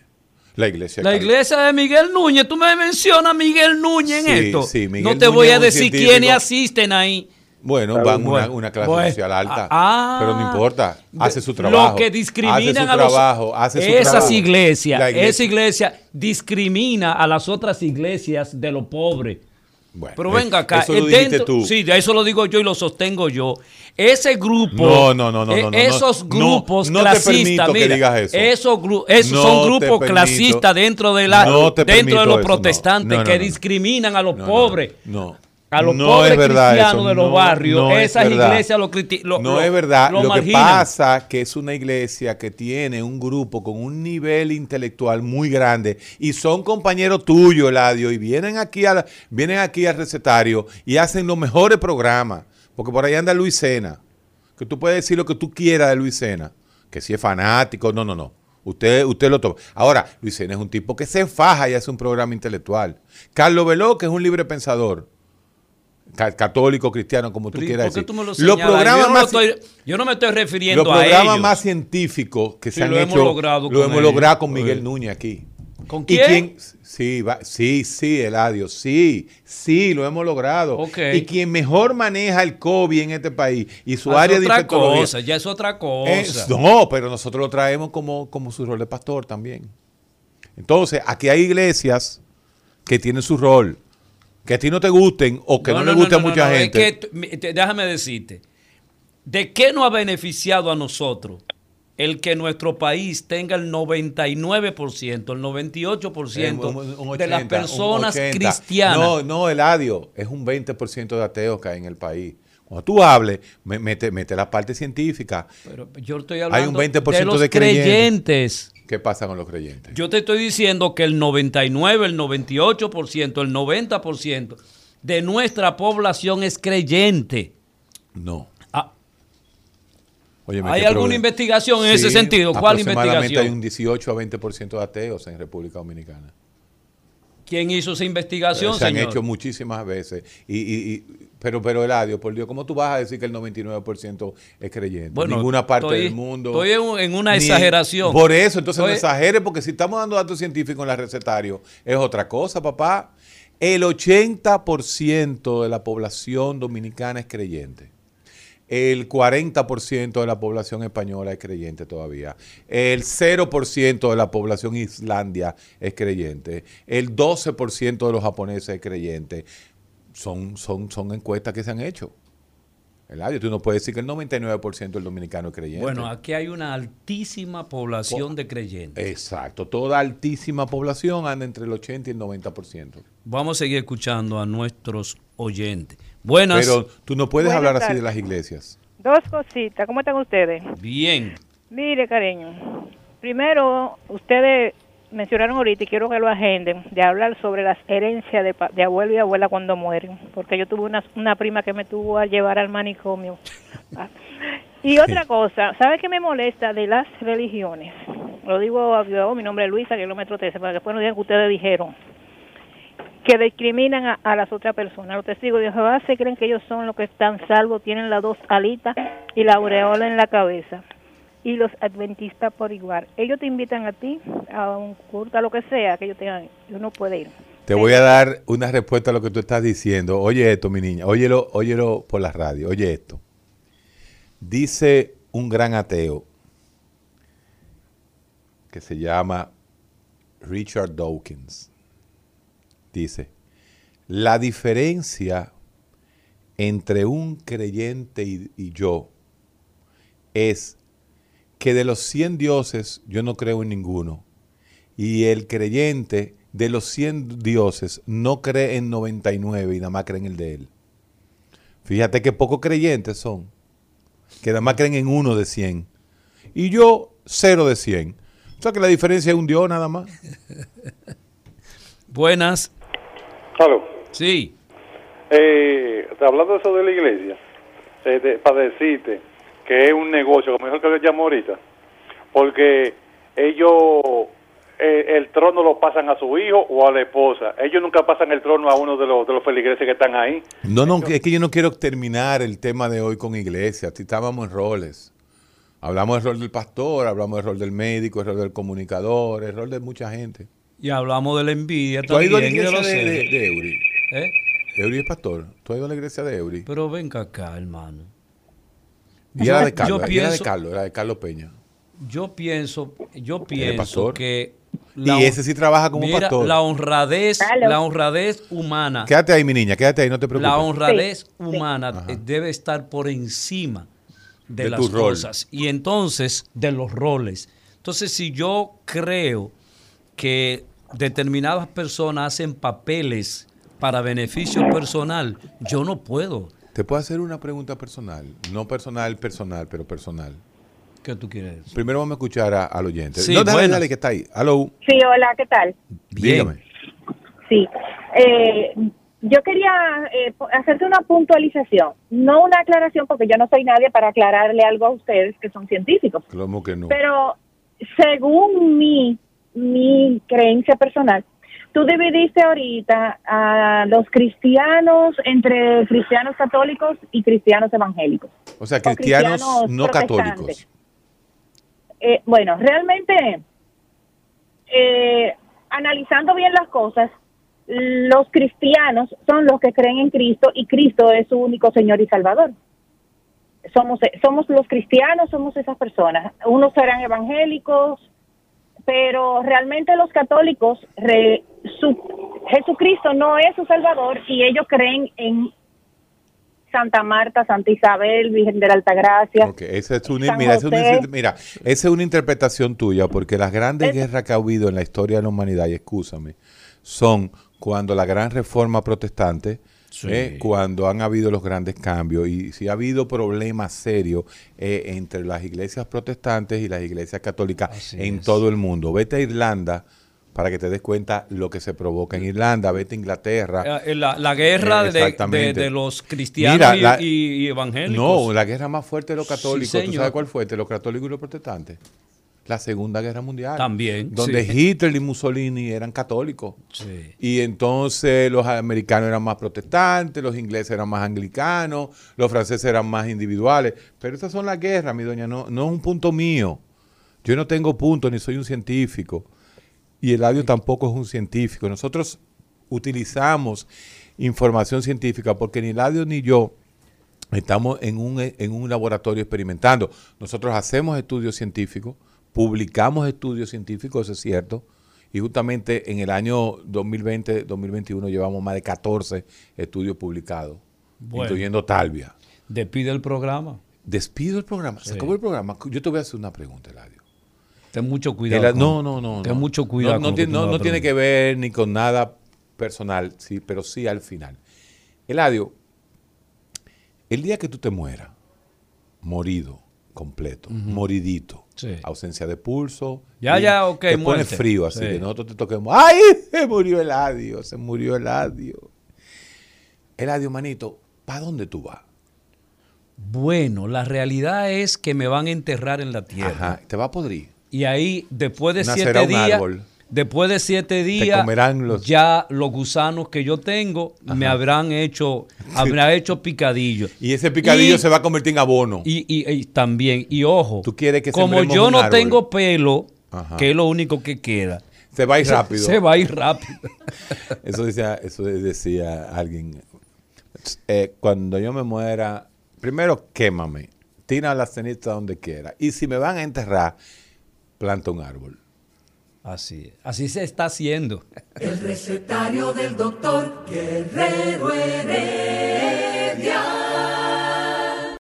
la iglesia. La iglesia de Miguel Núñez. Tú me mencionas a Miguel Núñez en esto. no te voy a decir quiénes asisten ahí. Bueno, van una, una clase social alta, ah, pero no importa, hace su trabajo. Lo que discriminan a trabajo, esas iglesias, esa iglesia discrimina a las otras iglesias de lo pobre. pero venga acá, eso lo dentro, tú. sí, eso lo digo yo y lo sostengo yo. Ese grupo, no, no, no, eh, esos grupos clasistas, mira, esos, esos son grupos clasistas dentro de la dentro de los protestantes que discriminan a los pobres. No. A los pobres cristianos de los barrios, esas iglesias lo, lo No es verdad. Lo, que pasa es que es una iglesia que tiene un grupo con un nivel intelectual muy grande y son compañeros tuyos, Eladio, y vienen aquí, a vienen aquí al recetario y hacen los mejores programas porque por ahí anda Luis Sena, que tú puedes decir lo que tú quieras de Luis Sena, que si es fanático, no, no, no. Usted, usted lo toma. Ahora, Luis Sena es un tipo que se faja y hace un programa intelectual. Carlos Veló, que es un libre pensador, católico, cristiano, como tú quieras decir. los programas yo, no estoy, yo no me estoy refiriendo a ellos. Los programas más científicos que se han hecho, lo hemos logrado con Miguel Núñez aquí. ¿Con quién? sí, sí, sí, Eladio, sí, sí, lo hemos logrado. Y quien mejor maneja el COVID en este país y su ah, área de otra cosa, ya es otra cosa. no, pero nosotros lo traemos como, como su rol de pastor también. Entonces, aquí hay iglesias que tienen su rol, que a ti no te gusten o que no, le guste a mucha gente. déjame decirte, ¿de qué nos ha beneficiado a nosotros? el que nuestro país tenga el 99%, el 98% de las personas cristianas. No, no, Eladio, es un 20% de ateos que hay en el país. Cuando tú hables, mete, mete la parte científica. Pero yo estoy hablando hay un 20% de, los creyentes. ¿Qué pasa con los creyentes? Yo te estoy diciendo que el 99, el 98%, el 90% de nuestra población es creyente. No. ¿Hay alguna investigación en ese sentido? ¿Cuál investigación? hay un 18 a 20% de ateos en República Dominicana. ¿Quién hizo esa investigación, Se han hecho muchísimas veces. Y, pero, pero Eladio, por Dios, ¿cómo tú vas a decir que el 99% es creyente? Bueno, Ninguna parte del mundo. Estoy en, una exageración. Por eso, entonces no exagere, porque si estamos dando datos científicos en la recetario, es otra cosa, papá. El 80% de la población dominicana es creyente. El 40% de la población española es creyente todavía. El 0% de la población islandia es creyente. El 12% de los japoneses es creyente. Son, son, son encuestas que se han hecho. Tú no puedes decir que el 99% del dominicano es creyente. Bueno, aquí hay una altísima población de creyentes. Exacto, toda altísima población anda entre el 80 y el 90%. Vamos a seguir escuchando a nuestros oyentes. Buenas. Pero tú no puedes hablar así de las iglesias. Dos cositas, ¿cómo están ustedes? Bien. Mire, cariño, primero, ustedes mencionaron ahorita y quiero que lo agenden, de hablar sobre las herencias de, de abuelo y abuela cuando mueren, porque yo tuve una, una prima que me tuvo a llevar al manicomio. y otra cosa, ¿sabe qué me molesta de las religiones? Lo digo a mi nombre es Luisa, kilómetro 13, para que después no digan que ustedes dijeron que discriminan a, las otras personas. Los testigos de Jehová se creen que ellos son los que están salvos, tienen las dos alitas y la aureola en la cabeza y los adventistas por igual. Ellos te invitan a ti a un culto, a lo que sea que ellos tengan, uno puede ir. Te voy a dar una respuesta a lo que tú estás diciendo. Oye esto, mi niña, óyelo, óyelo por la radio, oye esto. Dice un gran ateo que se llama Richard Dawkins. Dice, la diferencia entre un creyente y, y yo es que de los 100 dioses yo no creo en ninguno. Y el creyente de los 100 dioses no cree en 99 y nada más cree en el de él. Fíjate que pocos creyentes son, que nada más creen en uno de 100. Y yo, cero de 100. O sea que la diferencia es un dios nada más. Buenas. ¿Aló? Sí. Eh, hablando de eso de la iglesia, eh, para decirte, que es un negocio, como dijo el que le llamó ahorita, porque ellos eh, el trono lo pasan a su hijo o a la esposa. Ellos nunca pasan el trono a uno de los, de los feligreses que están ahí. No, no, es que yo no quiero terminar el tema de hoy con iglesia. Estábamos en roles. Hablamos del rol del pastor, hablamos del rol del médico, el rol del comunicador, el rol de mucha gente. Y hablamos de la envidia ¿Tú has ido a la iglesia de, de, Eury? ¿Eh? Eury es pastor. ¿Tú has ido a la iglesia de Eury? Pero venga acá, hermano. Y era de Carlos, era de Carlos, era de Carlos Peña. Yo pienso, yo pienso que y ese sí trabaja como pastor. La honradez, la honradez humana. Quédate ahí, mi niña, quédate ahí, no te preocupes. La honradez humana debe estar por encima de, las cosas y entonces de los roles. Entonces, si yo creo que determinadas personas hacen papeles para beneficio personal, yo no puedo te puedo hacer una pregunta personal, no personal, personal, pero personal. ¿Qué tú quieres decir? Primero vamos a escuchar al oyente. Sí, no, dale, dale, que está ahí. Hello. Sí, hola, ¿qué tal? Dígame. Sí. Eh, yo quería eh, hacerte una puntualización, no una aclaración, porque yo no soy nadie para aclararle algo a ustedes que son científicos. ¿Cómo que no? Pero según mi, mi creencia personal, Tú dividiste ahorita a los cristianos entre cristianos católicos y cristianos evangélicos. O sea, cristianos, no católicos. Eh, bueno, realmente, eh, analizando bien las cosas, los cristianos son los que creen en Cristo y Cristo es su único Señor y Salvador. Somos, somos los cristianos, somos esas personas. Unos serán evangélicos, pero realmente los católicos, Jesucristo no es su Salvador y ellos creen en Santa Marta, Santa Isabel, Virgen de la Altagracia. esa es una, mira, esa es una interpretación tuya, porque las grandes guerras que ha habido en la historia de la humanidad, y escúchame, son cuando la gran reforma protestante ¿eh? cuando han habido los grandes cambios y si ha habido problemas serios eh, entre las iglesias protestantes y las iglesias católicas en todo el mundo. Vete a Irlanda para que te des cuenta lo que se provoca en Irlanda, vete a Inglaterra. Eh, la, guerra de, los cristianos y, evangélicos. No, la guerra más fuerte de los católicos. ¿Tú sabes cuál fue? De los católicos y los protestantes. La Segunda Guerra Mundial. También. Donde Hitler y Mussolini eran católicos. Sí. Y entonces los americanos eran más protestantes, los ingleses eran más anglicanos, los franceses eran más individuales. Pero esas son las guerras, mi doña, no, no es un punto mío. Yo no tengo punto, ni soy un científico. Y Eladio tampoco es un científico. Nosotros utilizamos información científica porque ni Eladio ni yo estamos en un, en un laboratorio experimentando. Nosotros hacemos estudios científicos publicamos estudios científicos, eso es cierto, y justamente en el año 2020-2021 llevamos más de 14 estudios publicados, incluyendo Talvia. Despide el programa. Despido el programa. Se acabó el programa. Yo te voy a hacer una pregunta, Eladio. Ten mucho cuidado. no, no, no. Ten mucho cuidado. No, no, tiene que ver ni con nada personal, sí, pero sí al final. Eladio, el día que tú te mueras, morido, completo, moridito, ausencia de pulso. Ya, ya, ok. Te pone frío, así que nosotros te toquemos. ¡Ay! Se murió Eladio, se murió Eladio. Eladio, manito, ¿para dónde tú vas? Bueno, la realidad es que me van a enterrar en la tierra. Ajá, te va a podrir. Y ahí, después de siete días, después de siete días, ya los gusanos que yo tengo me habrán hecho, habrá hecho picadillo. Y ese picadillo se va a convertir en abono. Y, también, y ojo, ¿Tú quieres que como yo no tengo pelo, que es lo único que queda. Se va a ir rápido. Se, va a ir rápido. eso, decía, eso decía alguien. Eh, cuando yo me muera, primero quémame, tira la ceniza donde quiera. Y si me van a enterrar, planta un árbol. Así, así se está haciendo. El recetario del doctor Guerrero Heredia.